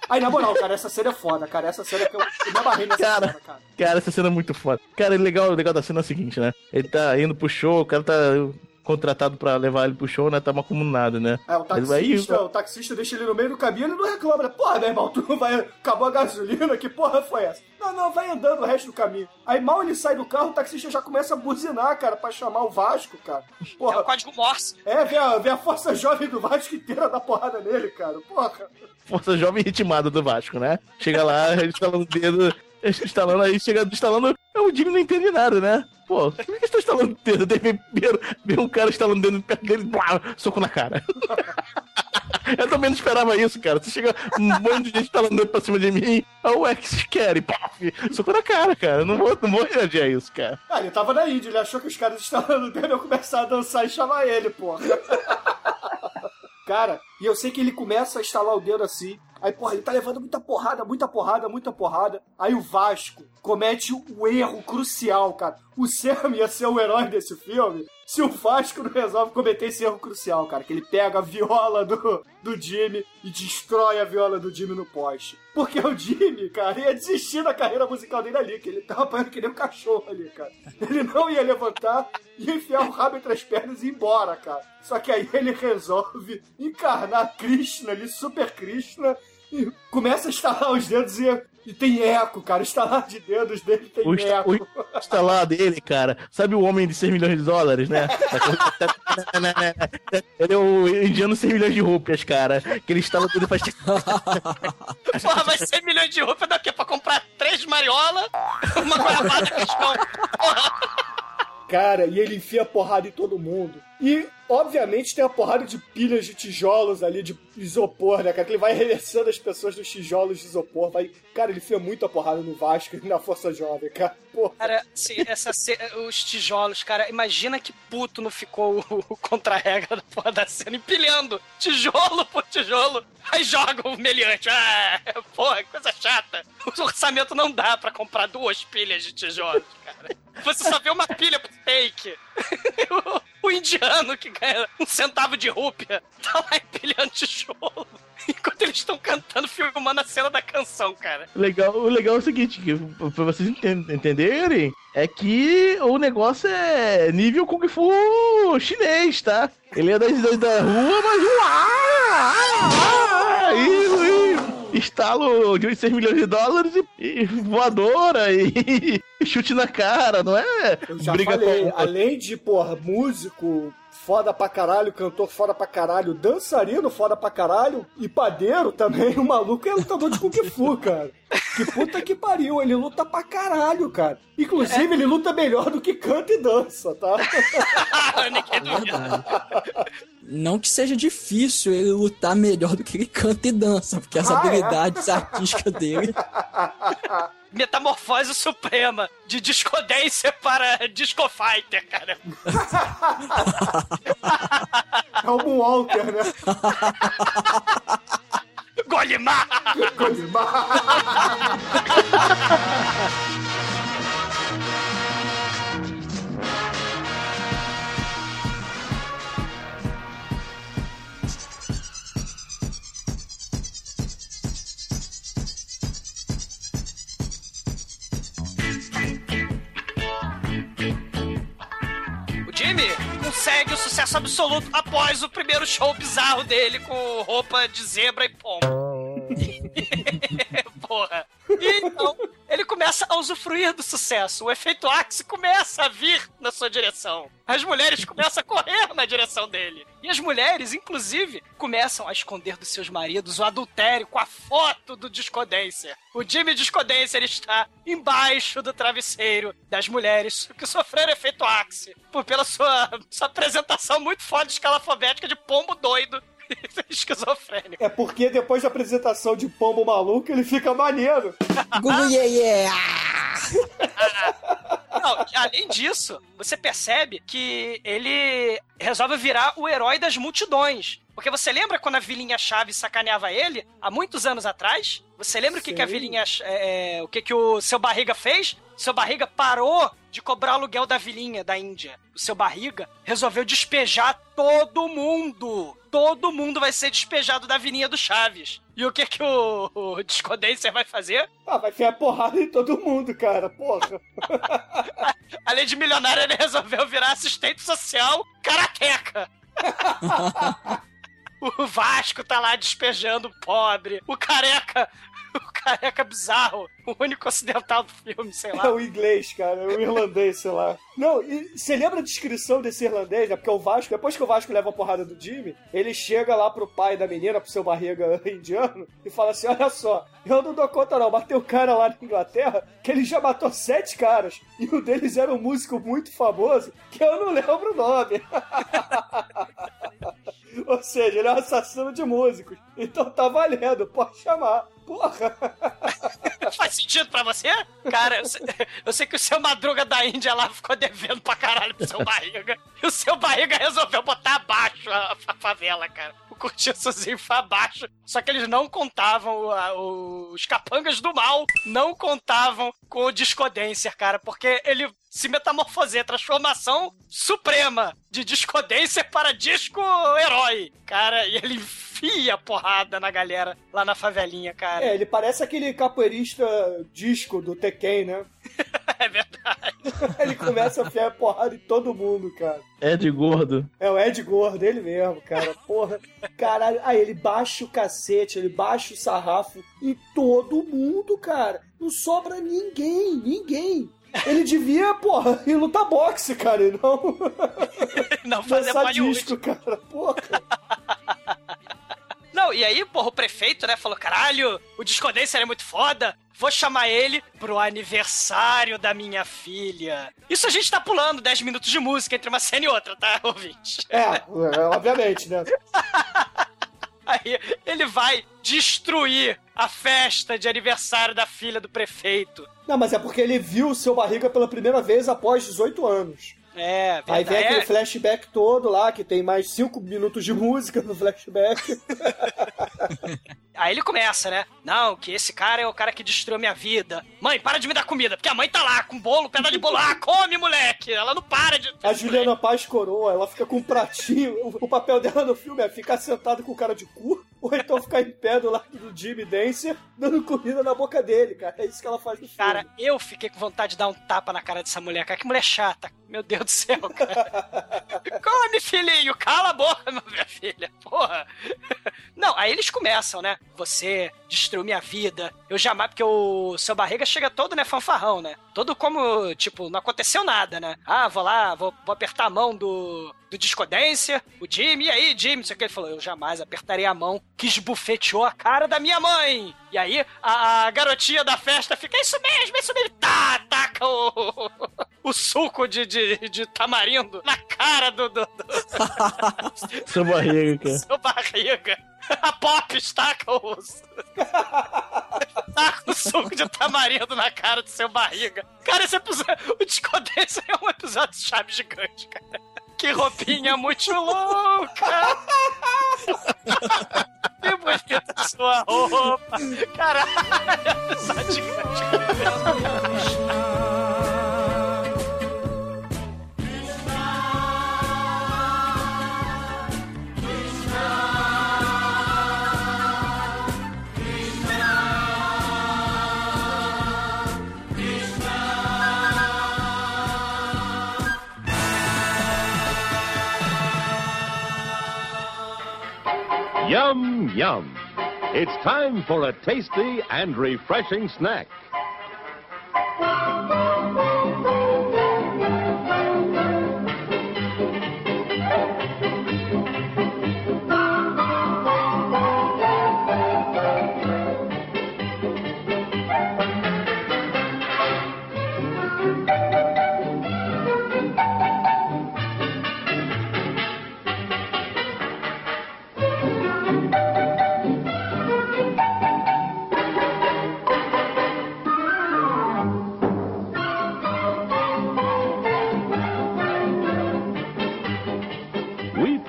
Aí, na moral, cara, essa cena é foda, cara. Essa cena que eu, eu me amarrei nessa Cara, cena, cara. Cara, essa cena é muito foda. Cara, o legal, o legal da cena é o seguinte, né? Ele tá indo pro show, o cara tá contratado pra levar ele pro show, né? Tá mal como nada, né? É, o Ele vai- taxista, o taxista deixa ele no meio do caminho e ele não reclama, né? Porra, meu irmão, tu não vai. Acabou a gasolina, que porra foi essa? Não, não, vai andando o resto do caminho. Aí mal ele sai do carro, o taxista já começa a buzinar, cara, pra chamar o Vasco, cara. É o Porra. código Morse. É, vê a, vê a força jovem do Vasco inteira dar porrada nele, cara. Porra. Força jovem ritmada do Vasco, né? Chega lá, [LAUGHS] ele instalando o dedo, [LAUGHS] instalando aí, chega instalando. O Jimmy não entende nada, né? Pô, por que estão instalando dedo? Daí vem, vem um cara instalando o dedo perto dele, blá, soco na cara. [LAUGHS] Eu também não esperava isso, cara. Você chega um monte de gente instalando dedo pra cima de mim, aí o X quer e paf, soco na cara, cara. Não vou, não vou reagir a isso, cara. Ah, ele tava na Índia, ele achou que os caras estavam dele eu começar a dançar e chamar ele, porra. [LAUGHS] Cara, e eu sei que ele começa a estalar o dedo assim. Aí, porra, ele tá levando muita porrada, muita porrada, muita porrada. Aí o Vasco comete o erro crucial, cara. O Sam ia ser o herói desse filme se o Vasco não resolve cometer esse erro crucial, cara. Que ele pega a viola do, do Jimmy e destrói a viola do Jimmy no poste. Porque o Jimmy, cara, ia desistir da carreira musical dele ali, que ele tava apanhando que nem um cachorro ali, cara. Ele não ia levantar e enfiar o rabo entre as pernas e ir embora, cara. Só que aí ele resolve encarnar Krishna ali, Super Krishna, e começa a estalar os dedos e, e tem eco, cara. O estalar de dedos dele tem O, eco. o instalar dele, cara. Sabe o homem de 6 milhões de dólares, né? [LAUGHS] ele é o indiano 6 milhões de rupias, cara. Que ele instala tudo e faz. [LAUGHS] Porra, vai ser milhões de roupas daqui pra comprar três mariola, uma goiabada cristão. Porra. cara e ele enfia porrada em todo mundo. E, obviamente, tem a porrada de pilhas de tijolos ali, de isopor, né, cara? Que ele vai arremessando as pessoas dos tijolos de isopor. Vai... Cara, ele enfia muita porrada no Vasco e na Força Jovem, cara. Porra. Cara, sim, essa, ce- os tijolos, cara, imagina que puto não ficou o, contra-regra da porra da cena, empilhando tijolo por tijolo, aí joga o meliante. Ah, porra, coisa chata. O orçamento não dá pra comprar duas pilhas de tijolos, cara. Você só vê uma pilha pro take. [LAUGHS] O, indiano que ganha um centavo de rúpia tá lá empilhando tijolo. [LAUGHS] Enquanto eles estão cantando, filmando a cena da canção, cara. Legal, o legal é o seguinte, que, pra vocês enten- entenderem, é que o negócio é nível Kung Fu chinês, tá? Ele é da, da, da rua, mas ah, e, e estalo de 6 milhões de dólares e, e voadora e, [LAUGHS] e chute na cara, não é? Eu já Briga falei, com- além de, porra, músico foda pra caralho, cantor foda pra caralho, dançarino foda pra caralho e padeiro também, [LAUGHS] o maluco é lutador de Kung Fu, cara. Que puta que pariu, ele luta pra caralho, cara. Inclusive, ele luta melhor do que canta e dança, tá? [LAUGHS] Ninguém duvida. Não que seja difícil ele lutar melhor do que ele canta e dança, porque as Ah, é? habilidades artísticas dele. [LAUGHS] Metamorfose suprema de discodência para disco fighter, cara. [LAUGHS] É o Moonwalker, né? Golimar! O [LAUGHS] Jimmy consegue o sucesso absoluto após o primeiro show bizarro dele com roupa de zebra e pombo. [LAUGHS] [LAUGHS] Porra. E então, ele começa a usufruir do sucesso. O efeito Axe começa a vir na sua direção. As mulheres começam a correr na direção dele. E as mulheres, inclusive, começam a esconder dos seus maridos o adultério com a foto do Discodancer. O Jimmy Discodancer está embaixo do travesseiro das mulheres que sofreram efeito Axe. Por pela sua, sua apresentação muito foda escalafobética de pombo doido [LAUGHS] esquizofrênico. É porque depois da apresentação de Pombo Maluco, ele fica maneiro. Gugu yeah, yeah. Não, além disso, você percebe que ele resolve virar o herói das multidões. Porque você lembra quando a Vilinha Chave sacaneava ele, há muitos anos atrás? Você lembra o que, que a. Vilinha. é, o que, que o seu barriga fez? Seu barriga parou de cobrar aluguel da Vilinha da Índia. O seu barriga resolveu despejar todo mundo. Todo mundo vai ser despejado da Vilinha do Chaves. E o que, que o, o vai fazer? Ah, vai enfiar porrada em todo mundo, cara. Porra. [LAUGHS] Além de milionário, ele resolveu virar assistente social karateca. [LAUGHS] o Vasco tá lá despejando o pobre. O careca. [LAUGHS] O careca bizarro. O único ocidental do filme, sei É lá. o inglês, cara. É o irlandês, sei lá. Não, e você lembra a descrição desse irlandês, né? Porque o Vasco, depois que o Vasco leva a porrada do Jimmy, ele chega lá pro pai da menina, pro seu barriga [LAUGHS] indiano, e fala assim: Olha só, eu não dou conta não, mas tem um cara lá na Inglaterra que ele já matou sete caras, e um deles era um músico muito famoso, que eu não lembro o nome. [LAUGHS] [LAUGHS] Ou seja, ele é um assassino de músicos. Então tá valendo, pode chamar. Porra! [LAUGHS] Faz sentido pra você? Cara, eu sei, eu sei que o seu Madruga da Índia lá ficou devendo pra caralho pro seu [LAUGHS] barriga. E o seu barriga resolveu botar abaixo a, a favela, cara. [LAUGHS] O cortiçozinho foi abaixo. Só que eles não contavam, a- o- os capangas do mal não contavam com o Discodancer, cara, porque ele se metamorfosei, transformação suprema de Discodancer para disco herói. Cara, e ele enfia porrada na galera lá na favelinha, cara. É, ele parece aquele capoeirista disco do Tekken, né? [LAUGHS] É verdade. [LAUGHS] Ele começa a enfiar porrada em todo mundo, cara. É de gordo. É o Ed Gordo, ele mesmo, cara. Porra. Caralho. Aí ele baixa o cacete, ele baixa o sarrafo em todo mundo, cara. Não sobra ninguém, ninguém. Ele devia, porra, ir lutar boxe, cara, e não [LAUGHS] Não fazer disco, cara. Porra. Não, e aí, porra, o prefeito, né, falou: caralho, o Discordância é muito foda. Vou chamar ele pro aniversário da minha filha. Isso a gente tá pulando 10 minutos de música entre uma cena e outra, tá, [LAUGHS] ouvinte? É, é, obviamente, né? [LAUGHS] Aí ele vai destruir a festa de aniversário da filha do prefeito. Não, mas é porque ele viu o seu barriga pela primeira vez após 18 anos. É, Aí vem verdade. aquele flashback todo lá, que tem mais 5 minutos de música no flashback. [LAUGHS] Aí ele começa, né? Não, que esse cara é o cara que destruiu minha vida. Mãe, para de me dar comida, porque a mãe tá lá com bolo, pedaço de bolo. Ah, come, moleque! Ela não para de. A Juliana Paz coroa, ela fica com um pratinho. O papel dela no filme é ficar sentada com cara de cu, ou então ficar em pé do lado do Jimmy Dancer, dando comida na boca dele, cara. É isso que ela faz no filme. Cara, eu fiquei com vontade de dar um tapa na cara dessa mulher, cara. Que mulher chata. Meu Deus do céu, cara. [LAUGHS] Come, filhinho! Cala a boca, [LAUGHS] minha filha. Porra. Não, aí eles começam, né? Você destruiu minha vida. Eu jamais. Porque o seu barriga chega todo, né? Fanfarrão, né? Todo como, tipo, não aconteceu nada, né? Ah, vou lá, vou, vou apertar a mão do, do Discodência, o Jimmy. E aí, Jimmy? Não sei o que. Ele falou: Eu jamais apertarei a mão que esbufeteou a cara da minha mãe. E aí, a, a garotinha da festa fica: Isso mesmo, isso mesmo. Tá, taca o, o suco de, de, de tamarindo na cara do, do, do [LAUGHS] Seu barriga, [LAUGHS] cara. seu barriga. A Pop estaca o. Taca o suco de tamarindo na cara do seu barriga. Cara, esse episódio. O Discodência é um episódio de chave gigante, cara. Que roupinha muito louca! que bonita sua roupa! Caralho, episódio gigante. Yum, yum. It's time for a tasty and refreshing snack.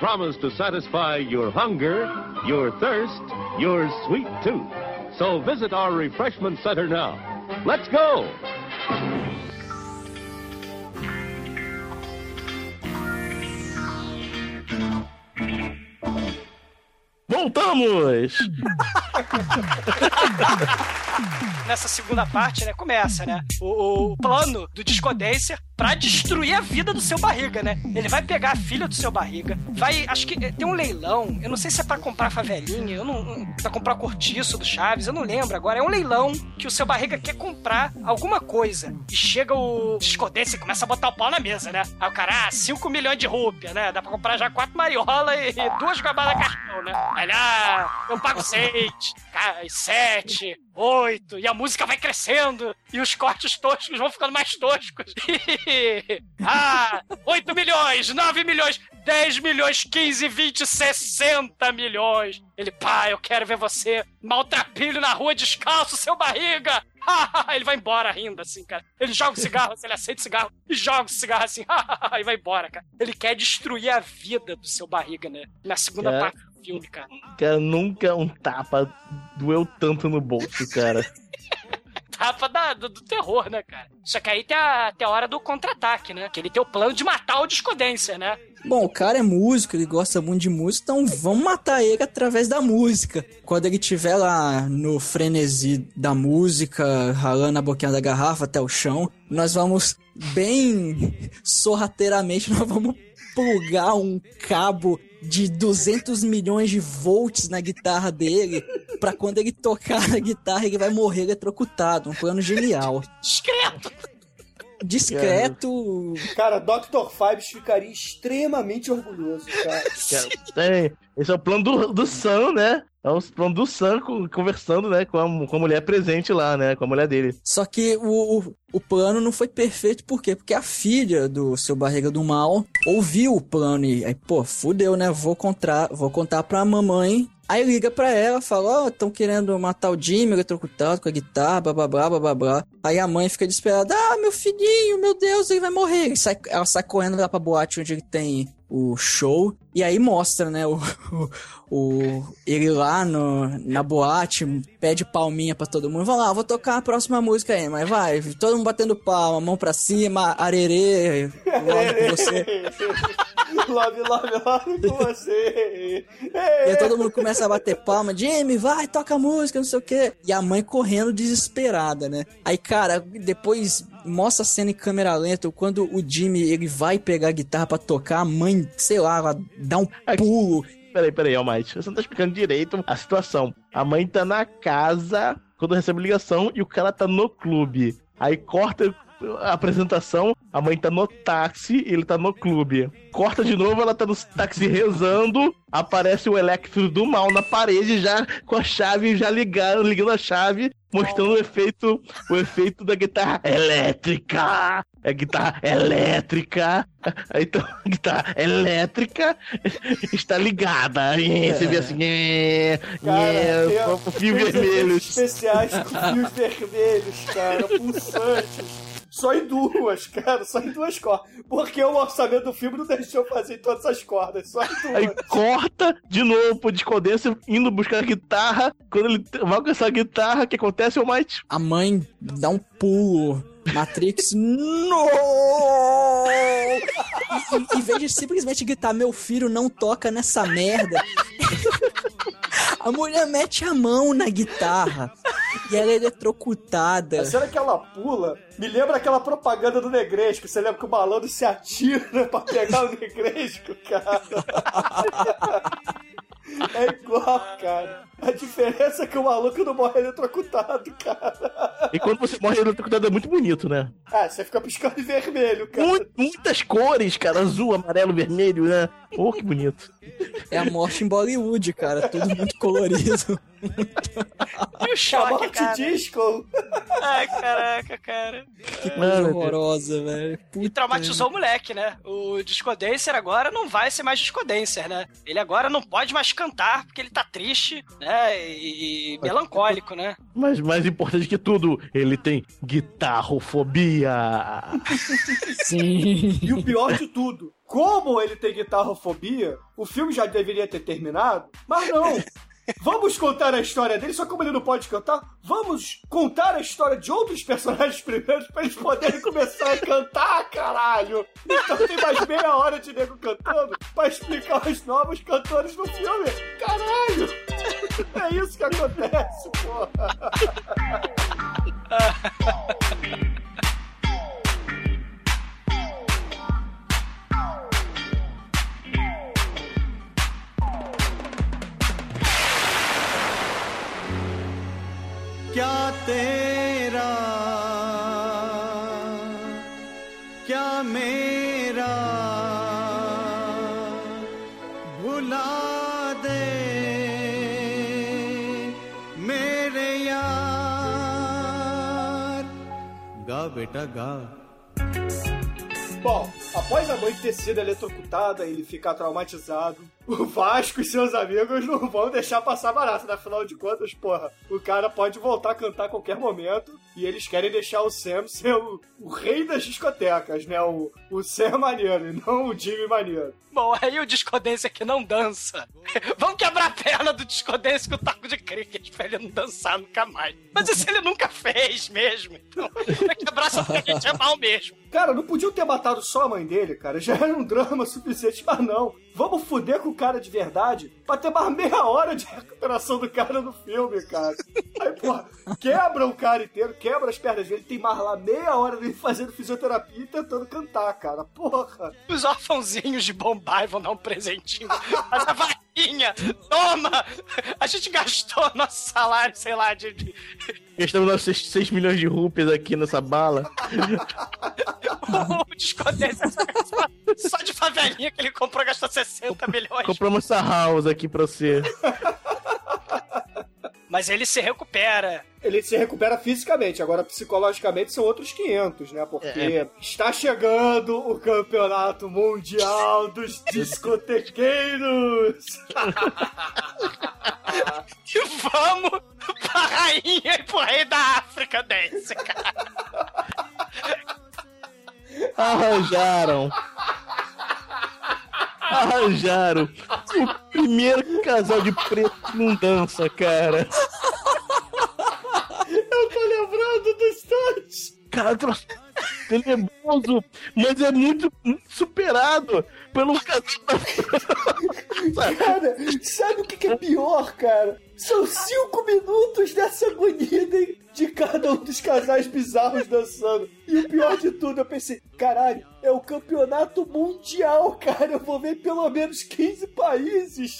Promise to satisfy your hunger, your thirst, your sweet tooth. So visit our refreshment center now. Let's go! Voltamos! nessa segunda parte, né, começa, né? O, o plano do Discodência pra destruir a vida do seu barriga, né? Ele vai pegar a filha do seu barriga, vai. Acho que eh, tem um leilão, eu não sei se é pra comprar favelinha, eu não. pra comprar cortiço do Chaves, eu não lembro agora. É um leilão que o seu barriga quer comprar alguma coisa. E chega o Discodência e começa a botar o pau na mesa, né? Aí o cara, ah, 5 milhões de rúpia, né? Dá pra comprar já quatro mariola e, duas gabadas cartão, né? Aí ele, ah, eu pago seis, sete, oito, e a música vai crescendo, e os cortes toscos vão ficando mais toscos. [LAUGHS] ah, 8 milhões, 9 milhões, 10 milhões, 15, 20, 60 milhões. Ele, pá, eu quero ver você maltrapilho na rua descalço, seu barriga. [LAUGHS] ele vai embora rindo, assim, cara. Ele joga o cigarro, ele aceita o cigarro e joga o cigarro assim, [LAUGHS] e vai embora, cara. Ele quer destruir a vida do seu barriga, né? Na segunda Cara. parte filme, cara. Cara, nunca um tapa doeu tanto no bolso, cara. [LAUGHS] Tapa da, do, do terror, né, cara? Só que aí tem a, tem a hora do contra-ataque, né? Que ele tem o plano de matar o Discodência, né? Bom, o cara é músico, ele gosta muito de música, então vamos matar ele através da música. Quando ele estiver lá no frenesi da música, ralando a boquinha da garrafa até o chão, nós vamos bem [LAUGHS] sorrateiramente, nós vamos plugar um cabo de 200 milhões de volts na guitarra dele, pra quando ele tocar na guitarra ele vai morrer eletrocutado. Um plano genial. Discreto! Discreto, Cara, Dr. Fibes ficaria extremamente orgulhoso, cara. Cara, tem. Esse é o plano do, do Sam, né? É o plano do Sam co- conversando, né, com a, com a mulher presente lá, né, com a mulher dele. Só que o, o, o plano não foi perfeito, por quê? Porque a filha do seu barriga do mal ouviu o plano e aí, pô, fudeu, né? Vou contar, vou contar pra mamãe. Aí liga pra ela, fala, ó, tão querendo matar o Jimmy eletrocutado com a guitarra, blá blá blá blá blá. Aí a mãe fica desesperada, ah, meu filhinho, meu Deus, ele vai morrer. E sai- ela sai correndo lá pra boate onde ele tem o show. E aí mostra, né, o, o, [LAUGHS] o- ele lá no, na boate, pede palminha pra todo mundo. Vamos lá, vou tocar a próxima música aí, mas vai, todo mundo batendo palma, mão pra cima, arerê, logo com você. [LAUGHS] love, love, love com você. [LAUGHS] E aí todo mundo começa a bater palma, Jimmy, vai, toca a música, não sei o quê. E a mãe correndo desesperada, né? Aí, cara, depois mostra a cena em câmera lenta, quando o Jimmy, ele vai pegar a guitarra pra tocar, a mãe, sei lá, ela dá um pulo. Peraí, peraí, Almighty, você não tá explicando direito a situação. A mãe tá na casa quando recebe ligação e o cara tá no clube. Aí corta a apresentação, a mãe tá no táxi e ele tá no clube. Corta de novo, ela tá no táxi rezando, aparece o Electro do mal na parede já com a chave, já ligaram, ligando a chave, mostrando o efeito, o efeito da guitarra elétrica. É guitarra elétrica. Então, a [LAUGHS] guitarra elétrica está ligada. E você vê assim, é, Cara, é, fio vermelho. especiais com fios [LAUGHS] vermelhos, cara, pulsantes. Só em duas, [LAUGHS] cara, só em duas cordas. Porque o orçamento do filme não deixou fazer em todas as cordas, só em duas. Aí corta de novo pro discordância, indo buscar a guitarra. Quando ele vai alcançar a guitarra, o que acontece, Almighty? A mãe dá um pulo. Matrix, [LAUGHS] não! E, e- em vez de simplesmente gritar, meu filho não toca nessa merda, [LAUGHS] a mulher mete a mão na guitarra e ela é eletrocutada. A cena que ela pula me lembra aquela propaganda do Negresco. Você lembra que o malandro se atira pra pegar o Negresco, cara? É igual, cara. A diferença é que o maluco não morre eletrocutado, cara. E quando você morre eletrocutado é muito bonito, né? Ah, você fica piscando em vermelho, cara. Mu- muitas cores, cara. Azul, amarelo, vermelho, né? Oh, que bonito. É a morte em Bollywood, cara, tudo muito colorido. E o A choque, morte cara. disco. Ai, caraca, cara. Que coisa horrorosa, velho. E traumatizou o moleque, né? O Discodancer agora não vai ser mais Discodancer, né? Ele agora não pode mais cantar porque ele tá triste, né? E, e melancólico, né? Mas mais importante que tudo, ele tem guitarrofobia. [LAUGHS] Sim. E o pior de tudo, como ele tem guitarrofobia, o filme já deveria ter terminado, mas não. [LAUGHS] Vamos contar a história dele, só como ele não pode cantar, vamos contar a história de outros personagens [LAUGHS] primeiro pra eles poderem começar a cantar, caralho! Então tem mais meia hora de nego cantando pra explicar os novos cantores no filme. Caralho! É isso que acontece, porra! [LAUGHS] क्या तेरा क्या मेरा? भुला दे मेरे यार। गा बेटा गा। Bom, após a mãe ter sido eletrocutada e ele ficar traumatizado, [LAUGHS] o Vasco e seus amigos não vão deixar passar barato. Afinal de contas, porra, o cara pode voltar a cantar a qualquer momento e eles querem deixar o Sam ser o, o rei das discotecas, né? O, o Sam maneiro e não o Jimmy maneiro. Bom, aí o Discodancer que não dança. [LAUGHS] Vamos quebrar a perna do Discodancer com o taco de cricket pra ele não dançar nunca mais. Mas isso ele nunca fez mesmo. Então, quebrar essa cricket é mal mesmo. Cara, não podiam ter matado só a mãe dele, cara. Já era um drama [LAUGHS] suficiente, mas não. Vamos fuder com o cara de verdade pra ter mais meia hora de [LAUGHS] recuperação do cara no filme, cara. Aí, porra, quebra o cara inteiro, quebra as pernas dele, tem mais lá meia hora dele fazendo fisioterapia e tentando cantar, cara. Porra. Os órfãozinhos de Bombay vão dar um presentinho. Mas a vaquinha, toma! A gente gastou nosso salário, sei lá, de... de- Gastamos nossos 6 milhões de rupias aqui nessa bala. [LAUGHS] o só, só de favelinha que ele comprou gastou 60 milhões. Compramos essa house aqui pra você. [LAUGHS] Mas ele se recupera. Ele se recupera fisicamente, agora psicologicamente são outros 500, né? Porque É. está chegando o campeonato mundial dos [LAUGHS] discotequeiros. [LAUGHS] E vamos pra rainha e pro rei da África desse, cara. Arranjaram. Arranjaram. O primeiro casal de preto que não dança, cara. Eu tô lembrando dos dois. Cara, tenebroso, mas é muito, muito superado pelo casal. Cara, sabe o que, que é pior, cara? São cinco minutos dessa agonia de, de cada um dos casais bizarros dançando. E o pior de tudo, eu pensei, caralho, é o campeonato mundial, cara. Eu vou ver pelo menos 15 países.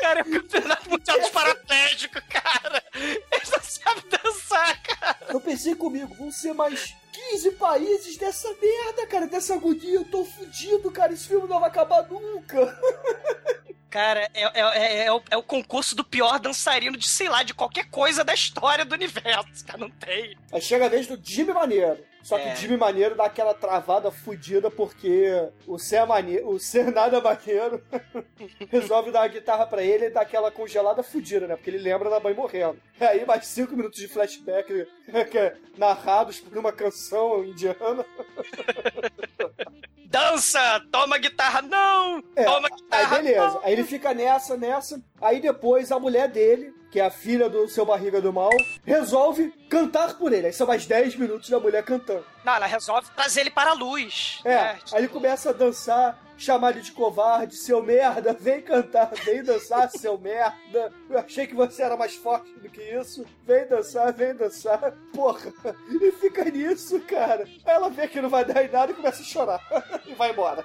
Cara, é o campeonato mundial dos paraplégicos, cara. Eles não sabem dançar, cara. Eu pensei comigo, vão ser mais 15 países dessa merda, cara, dessa agonia. Eu tô fudido, cara. Esse filme não vai acabar nunca. [LAUGHS] Cara, é, é, é, é o, é o concurso do pior dançarino de, sei lá, de qualquer coisa da história do universo, cara. Não tem. Aí chega a vez do Jimmy Maneiro. Só que É. o Jimmy Maneiro dá aquela travada fudida porque o Ser, maneiro, o ser Nada Maneiro [LAUGHS] resolve dar a guitarra pra ele e dá aquela congelada fudida, né? Porque ele lembra da mãe morrendo. E aí mais cinco minutos de flashback [LAUGHS] é narrados por uma canção indiana. [LAUGHS] Dança! Toma guitarra! Não! É, Toma Aí guitarra! beleza, não! aí ele fica nessa, nessa. Aí depois a mulher dele, que é a filha do seu barriga do mal, resolve cantar por ele. Aí são mais 10 minutos da mulher cantando. Não, ela resolve trazer ele para a luz. É, aí ele começa a dançar, chamar ele de covarde, seu merda, [LAUGHS] vem cantar, vem dançar, seu merda. Eu achei que você era mais forte do que isso. Vem dançar, vem dançar. Porra, e fica nisso, cara. Aí ela vê que não vai dar em nada e começa a chorar. [LAUGHS] e vai embora.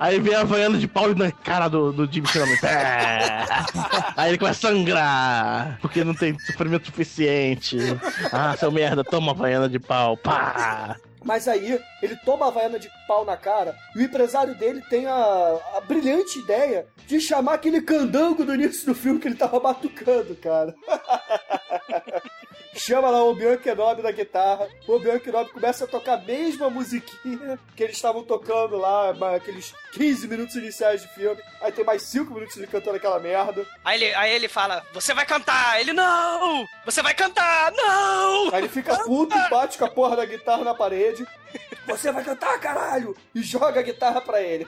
Aí vem a Havaiana de pau na cara do, do Jimmy. É. [LAUGHS] Aí ele começa a sangrar, porque não tem sofrimento suficiente. Ah, seu merda, toma a Havaiana de pau. Pá! Mas aí, ele toma a vaiana de pau na cara e o empresário dele tem a, a brilhante ideia de chamar aquele candango do início do filme que ele tava batucando, cara. [LAUGHS] Chama lá o Obi-Wan Kenobi da guitarra. O Obi-Wan Kenobi começa a tocar a mesma musiquinha que eles estavam tocando lá, aqueles 15 minutos iniciais de filme. Aí tem mais 5 minutos ele cantando aquela merda. Aí ele, aí ele fala, você vai cantar! Ele, não! Você vai cantar! Não! Aí ele fica puto e bate com a porra da guitarra na parede. Você vai cantar, caralho! E joga a guitarra pra ele.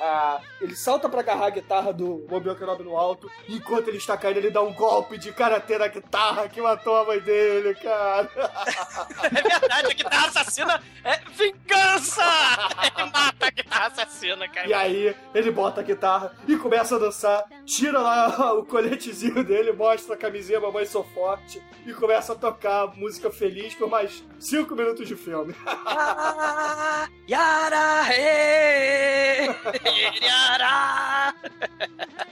[LAUGHS] ele salta pra agarrar a guitarra do Obi-Wan Kenobi no alto. E enquanto ele está caindo, ele dá um golpe de karatê na guitarra que matou a mãe dele, cara. [LAUGHS] É verdade, a guitarra assassina é vingança! [LAUGHS] Ele mata a guitarra assassina, cara. E aí, ele bota a guitarra e começa a dançar. Tira lá o coletezinho dele, mostra a camisinha Mamãe Sou Forte. E começa a tocar música feliz por mais 5 minutos de filme. [LAUGHS] Yara, [LAUGHS] Yara.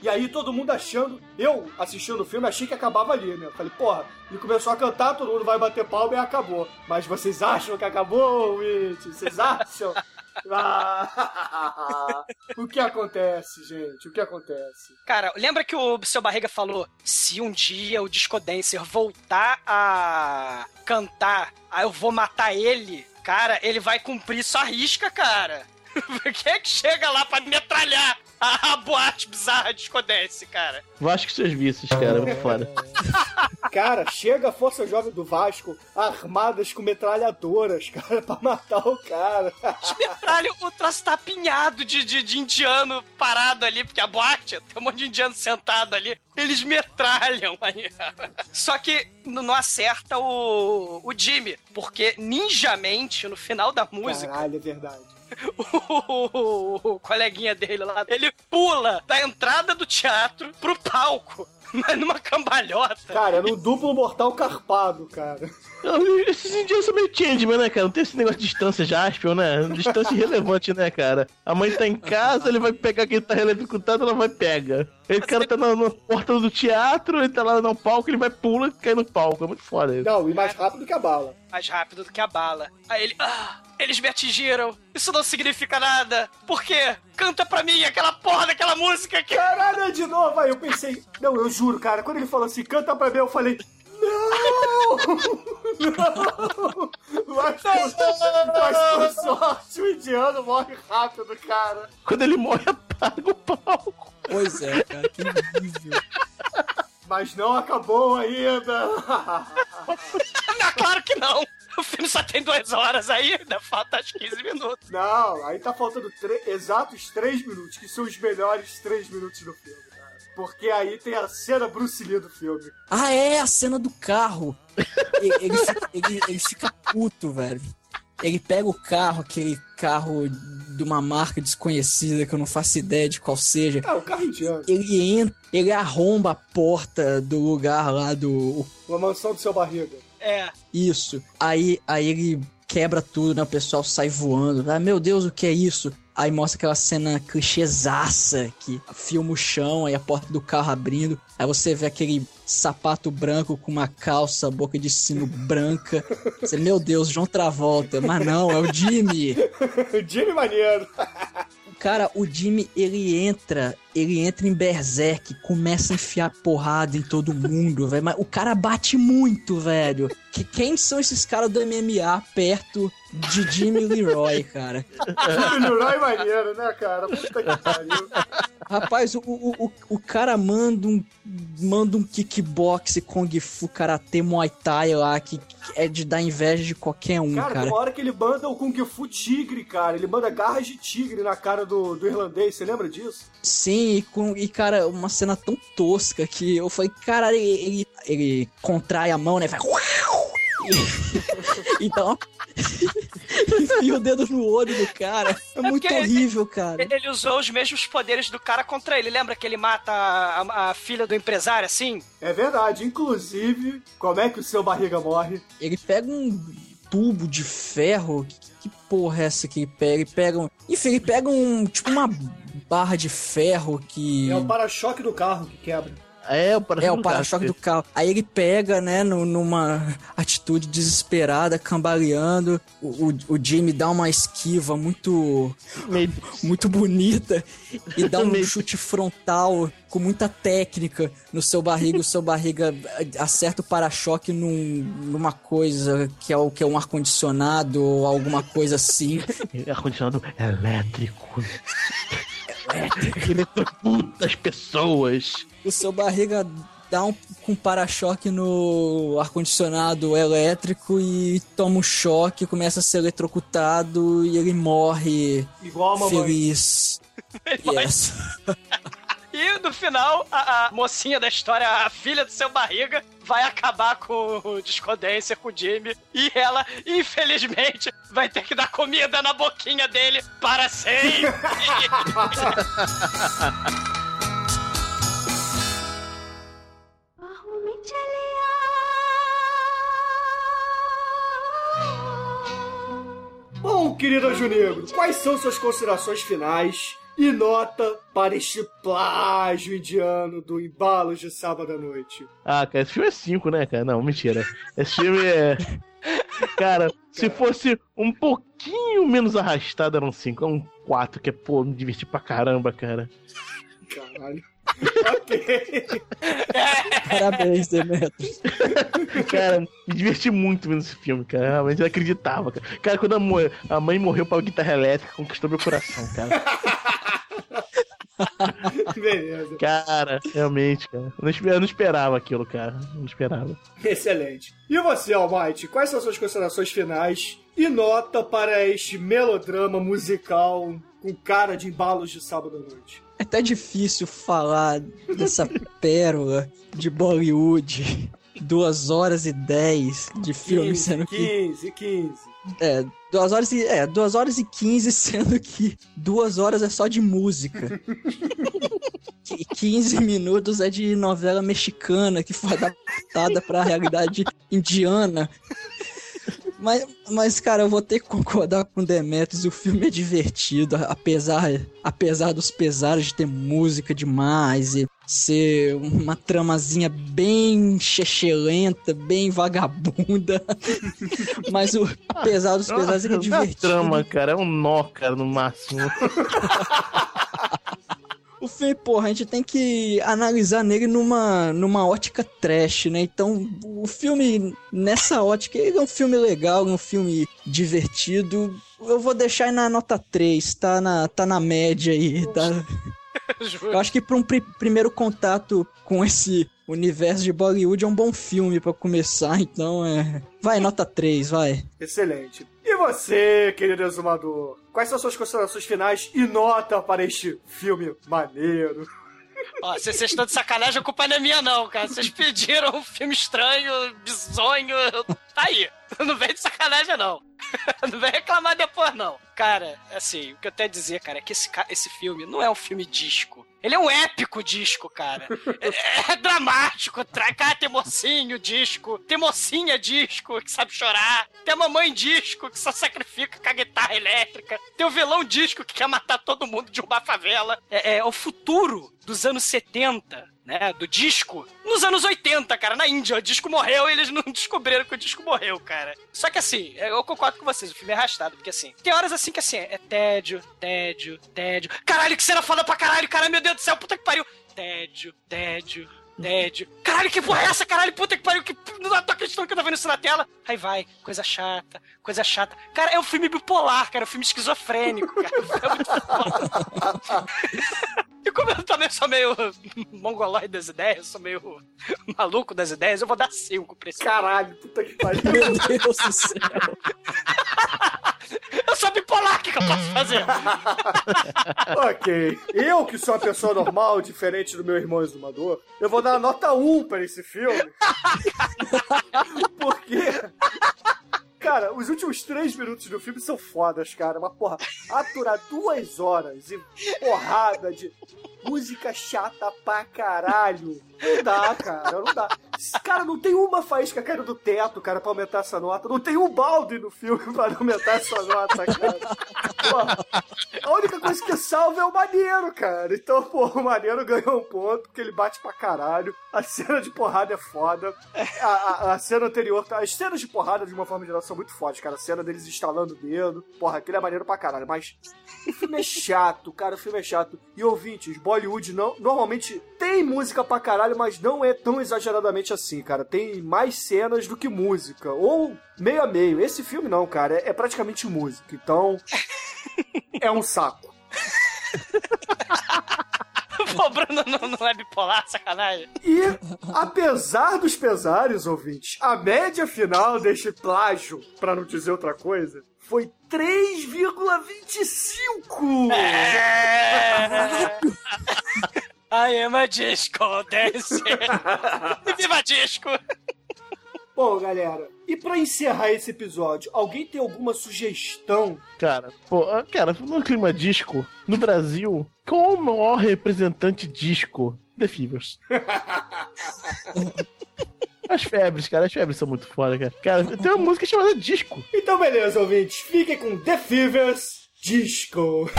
E aí todo mundo achando, eu assistindo o filme, achei que acabava ali, né? Eu falei, porra, ele começou a cantar, todo mundo vai bater palma e acabou. Mas vocês acham que acabou, Witch? Vocês acham? [LAUGHS] Ah, o que acontece, gente? O que acontece? Cara, lembra que o seu barriga falou: se um dia o Disco Dancer voltar a cantar, aí eu vou matar ele? Cara, ele vai cumprir sua risca, cara. [LAUGHS] Quem é que chega lá pra metralhar a, a boate bizarra Disco Dance, cara? Vasco seus vícios, cara, foda. [LAUGHS] Cara, chega a Força Jovem do Vasco armadas com metralhadoras, cara, pra matar o cara. Eles metralham, o troço tá apinhado de, de, de indiano parado ali, porque a boate tem um monte de indiano sentado ali. Eles metralham aí. Só que não acerta o, o Jimmy, porque ninjamente, no final da música, Caralho, é verdade. [LAUGHS] o, coleguinha dele lá, ele pula da entrada do teatro pro palco. [LAUGHS] Mas numa cambalhota. Cara, era um duplo mortal carpado, cara. Esses indianos são meio changeman, né, cara? Não tem esse negócio de distância Jaspion, né? Distância irrelevante, né, cara? A mãe tá em casa, ele vai pegar quem tá eletrocutado, ela vai pega. Aí o cara tá na, na porta do teatro, ele tá lá no palco, ele vai pula e cai no palco. É muito foda isso. Não, e mais rápido que a bala. mais rápido do que a bala. Aí ele, ah, Eles me atingiram. Isso não significa nada. Por quê? Canta pra mim aquela porra daquela música que. Caralho, é de novo. Aí eu pensei, não, eu juro, cara, quando ele falou assim, canta pra mim, eu falei, não! Não! Mas, por- mas por sorte, o indiano morre rápido, cara. Quando ele morre, apaga o palco. Pois é, cara, que horrível. Mas não acabou ainda. Não, claro que não. [LAUGHS] O filme só tem duas horas aí, ainda falta acho 15 minutos. Não, aí tá faltando exatos três minutos, que são os melhores três minutos do filme, cara. Porque aí tem a cena Bruce Lee do filme. Ah, é, a cena do carro. Ele, ele fica, ele- ele fica puto, velho. Ele pega o carro, aquele carro de uma marca desconhecida que eu não faço ideia de qual seja. Ah, o carro indiano. Ele entra, ele arromba a porta do lugar lá do. Uma mansão do seu barriga. É. Isso. Aí, aí ele quebra tudo, né? O pessoal sai voando. Ah, meu Deus, o que é isso? Aí mostra aquela cena clichêzaça que filma o chão, aí a porta do carro abrindo. Aí você vê aquele sapato branco com uma calça, boca de sino branca. Você, meu Deus, João Travolta. Mas não, é o Jimmy. [LAUGHS] Jimmy maneiro. Cara, o Jimmy, ele entra, ele entra em Berserk, começa a enfiar porrada em todo mundo, [LAUGHS] velho. Mas o cara bate muito, velho. Que, quem são esses caras do MMA perto de Jimmy Leroy, cara? Jimmy Leroy maneiro, né, cara? Puta que pariu. Rapaz, o, o, o, o cara manda um, manda um kickbox, kung fu, karatê, muay thai lá, que, é de dar inveja de qualquer um, Cara, cara. uma hora que ele manda o Kung Fu Tigre, cara. Ele manda garras de tigre na cara do, do irlandês, você lembra disso? Sim, e, com, e cara, uma cena tão tosca que eu falei, cara, ele, ele, ele contrai a mão, né? E, [LAUGHS] então, [LAUGHS] enfia o dedo no olho do cara. É muito porque ele- horrível, cara. Ele usou os mesmos poderes do cara contra ele. Lembra que ele mata a, a- a filha do empresário assim? É verdade. Inclusive, como é que o seu barriga morre? Ele pega um tubo de ferro. Que, que porra é essa que ele pega? Ele pega um. Enfim, ele pega um. Tipo uma barra de ferro que. É o para-choque do carro que quebra. É, o para-choque É, o do para-choque carro. do carro. Aí ele pega, né, no- numa atitude desesperada, cambaleando. O, o, o Jimmy dá uma esquiva muito, Meio- [LAUGHS] muito bonita e dá um Meio- chute frontal com muita técnica no seu barriga. O seu barriga acerta o para-choque num- numa coisa que é, o, que é um ar-condicionado ou alguma coisa assim. [LAUGHS] Ar-condicionado elétrico. [LAUGHS] Elétrico. Eletrocuta as pessoas. o seu barriga dá um com para-choque no ar-condicionado elétrico e toma um choque, começa a ser eletrocutado e ele morre Igual a mamãe. feliz. [LAUGHS] Yes. [LAUGHS] E no final, a, a, mocinha da história, a filha do seu barriga, vai acabar com o Discodência, com o Jimmy. E ela, infelizmente, vai ter que dar comida na boquinha dele para sempre. Bom, querido Anjo quais são suas considerações finais e nota para este plágio indiano do Embalos de Sábado à Noite? Ah, cara, esse filme é 5, né, cara? Não, mentira. Esse filme é. Cara, se fosse um pouquinho menos arrastado, era um 5. É um 4, que é, pô, me diverti pra caramba, cara. Caralho. ok. [LAUGHS] Parabéns, Demetrius. Cara, me diverti muito vendo esse filme, cara. Realmente eu acreditava, cara. Cara, quando a, a mãe morreu pra guitarra elétrica, conquistou meu coração, cara. [LAUGHS] [LAUGHS] Beleza. Cara, realmente, cara. Eu não, esperava aquilo, cara. Não esperava. Excelente. E você, Almighty, quais são suas considerações finais e nota para este melodrama musical com cara de embalos de sábado à noite? É até difícil falar dessa pérola de Bollywood. Duas horas e dez de filme, 15, sendo que 15, 15. É, duas horas e. É, duas horas e quinze, [LAUGHS] sendo que duas horas é só de música. [LAUGHS] E 15 minutos é de novela mexicana que foi adaptada pra realidade indiana. Mas, mas, cara, eu vou ter que concordar com o Demetrius. O filme é divertido, apesar, apesar dos pesares de ter música demais e ser uma tramazinha bem chechelenta, bem vagabunda. [LAUGHS] mas o, apesar dos pesares, é Não é divertido. trama, cara, é um nó, cara, no máximo. [LAUGHS] O filme, porra, a gente tem que analisar nele numa, numa ótica trash, né? Então, o filme, nessa ótica, ele é um filme legal, é um filme divertido. Eu vou deixar aí na nota 3, tá na, tá na média aí, tá? [LAUGHS] Eu acho que para um pri- primeiro contato com esse universo de Bollywood é um bom filme pra começar, então é. Vai, nota 3, vai. Excelente. E você, querido exumador? Quais são suas considerações finais e nota para este filme maneiro? Ó, vocês estão de sacanagem, a culpa não é minha, não, cara. Vocês pediram um filme estranho, bizonho. Tá aí. Não vem de sacanagem, não. [LAUGHS] Não vem reclamar depois, não. Cara, assim, o que eu tenho a dizer, cara, é que esse, esse filme não é um filme disco. Ele é um épico disco, cara. É, é dramático. Tra... Cara, tem mocinho disco. Tem mocinha disco que sabe chorar. Tem a mamãe disco que só sacrifica com a guitarra elétrica. Tem o vilão disco que quer matar todo mundo de uma favela. É, é o futuro dos anos 70, né? Do disco. Nos anos 80, cara, na Índia. O disco morreu e eles não [LAUGHS] descobriram que o disco morreu, cara. Só que assim, eu concordo com vocês, o filme é arrastado, porque assim, tem horas assim que assim, é tédio, tédio, tédio. Caralho, que cena foda pra caralho, cara, meu Deus do céu, puta que pariu. Tédio, tédio. Tédio. Caralho, que porra é essa, caralho? Puta que pariu, que não tô acreditando que eu tô vendo isso na tela. Aí vai, coisa chata, coisa chata. Cara, é um filme bipolar, cara, é um filme esquizofrênico, cara. [LAUGHS] É muito foda. E como eu também sou meio [LAUGHS] mongolóide das ideias, sou meio maluco das ideias, eu vou dar 5 pra esse Caralho, puta que pariu. [LAUGHS] Meu Deus do céu. [LAUGHS] Eu sou bipolar, o que, que eu posso fazer? ok. Eu, que sou uma pessoa normal, diferente do meu irmão exumador, eu vou dar nota 1 para esse filme. Porque. Cara, os últimos três minutos do filme são fodas, cara. Mas, porra, aturar duas horas e porrada de música chata pra caralho. Não dá, cara, não dá. Cara, não tem uma faísca caindo do teto, cara, pra aumentar essa nota. Não tem um balde no filme pra aumentar essa nota, cara. Porra, a única coisa que salva é o maneiro, cara. Então, pô, o maneiro ganhou um ponto, porque ele bate pra caralho. A cena de porrada é foda. A, a- a cena anterior, tá? As cenas de porrada, de uma forma geral, são muito fortes, cara. A cena deles instalando o dedo. Porra, aquele é maneiro pra caralho. Mas o filme é chato, cara. O filme é chato. E ouvintes, Bollywood não, normalmente tem música pra caralho, mas não é tão exageradamente assim, cara. Tem mais cenas do que música. Ou meio a meio. Esse filme não, cara. É, é praticamente música. Então. É um saco. [LAUGHS] Pô, Bruno não, não é bipolar, sacanagem. E, apesar dos pesares, ouvintes, a média final deste plágio, pra não dizer outra coisa, foi 3,25! É. [LAUGHS] I am [LAUGHS] a disco dancer. Viva disco! Bom, galera, e pra encerrar esse episódio, alguém tem alguma sugestão? Cara, pô, ah, cara, no clima disco, no Brasil, qual é o maior representante disco? The Fevers. [LAUGHS] As febres, cara, as febres são muito foda, cara. Cara, tem uma música chamada Disco. Então, beleza, ouvintes, fiquem com The Fevers Disco.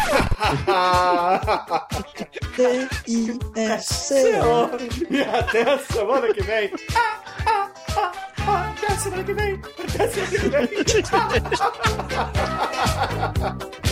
D-I-S-C-O. e até a semana que vem. Até a semana que vem. Até a semana que vem. [LAUGHS]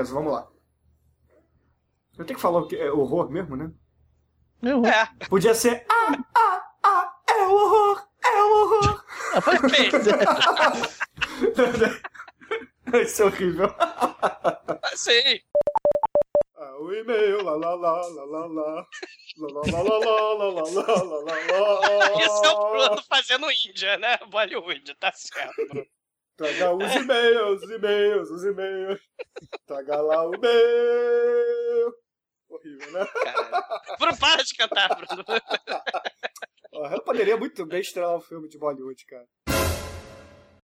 Beleza, vamos lá. Eu tenho que falar o que é horror mesmo, né? É horror. É. Podia ser. Ah, ah, ah, é o horror, é o horror. Isso é horrível. Sim. Ah, o e-mail, lá, lá, lá, lá, lá, lá. Isso é o Bruno fazendo Índia, né? Bollywood, tá certo, Traga os e-mails, os e-mails, os e-mails. Traga lá o e-mail. Horrível, né? Bruno, para de cantar, Bruno. Eu poderia muito bem estrelar um filme de Bollywood, cara.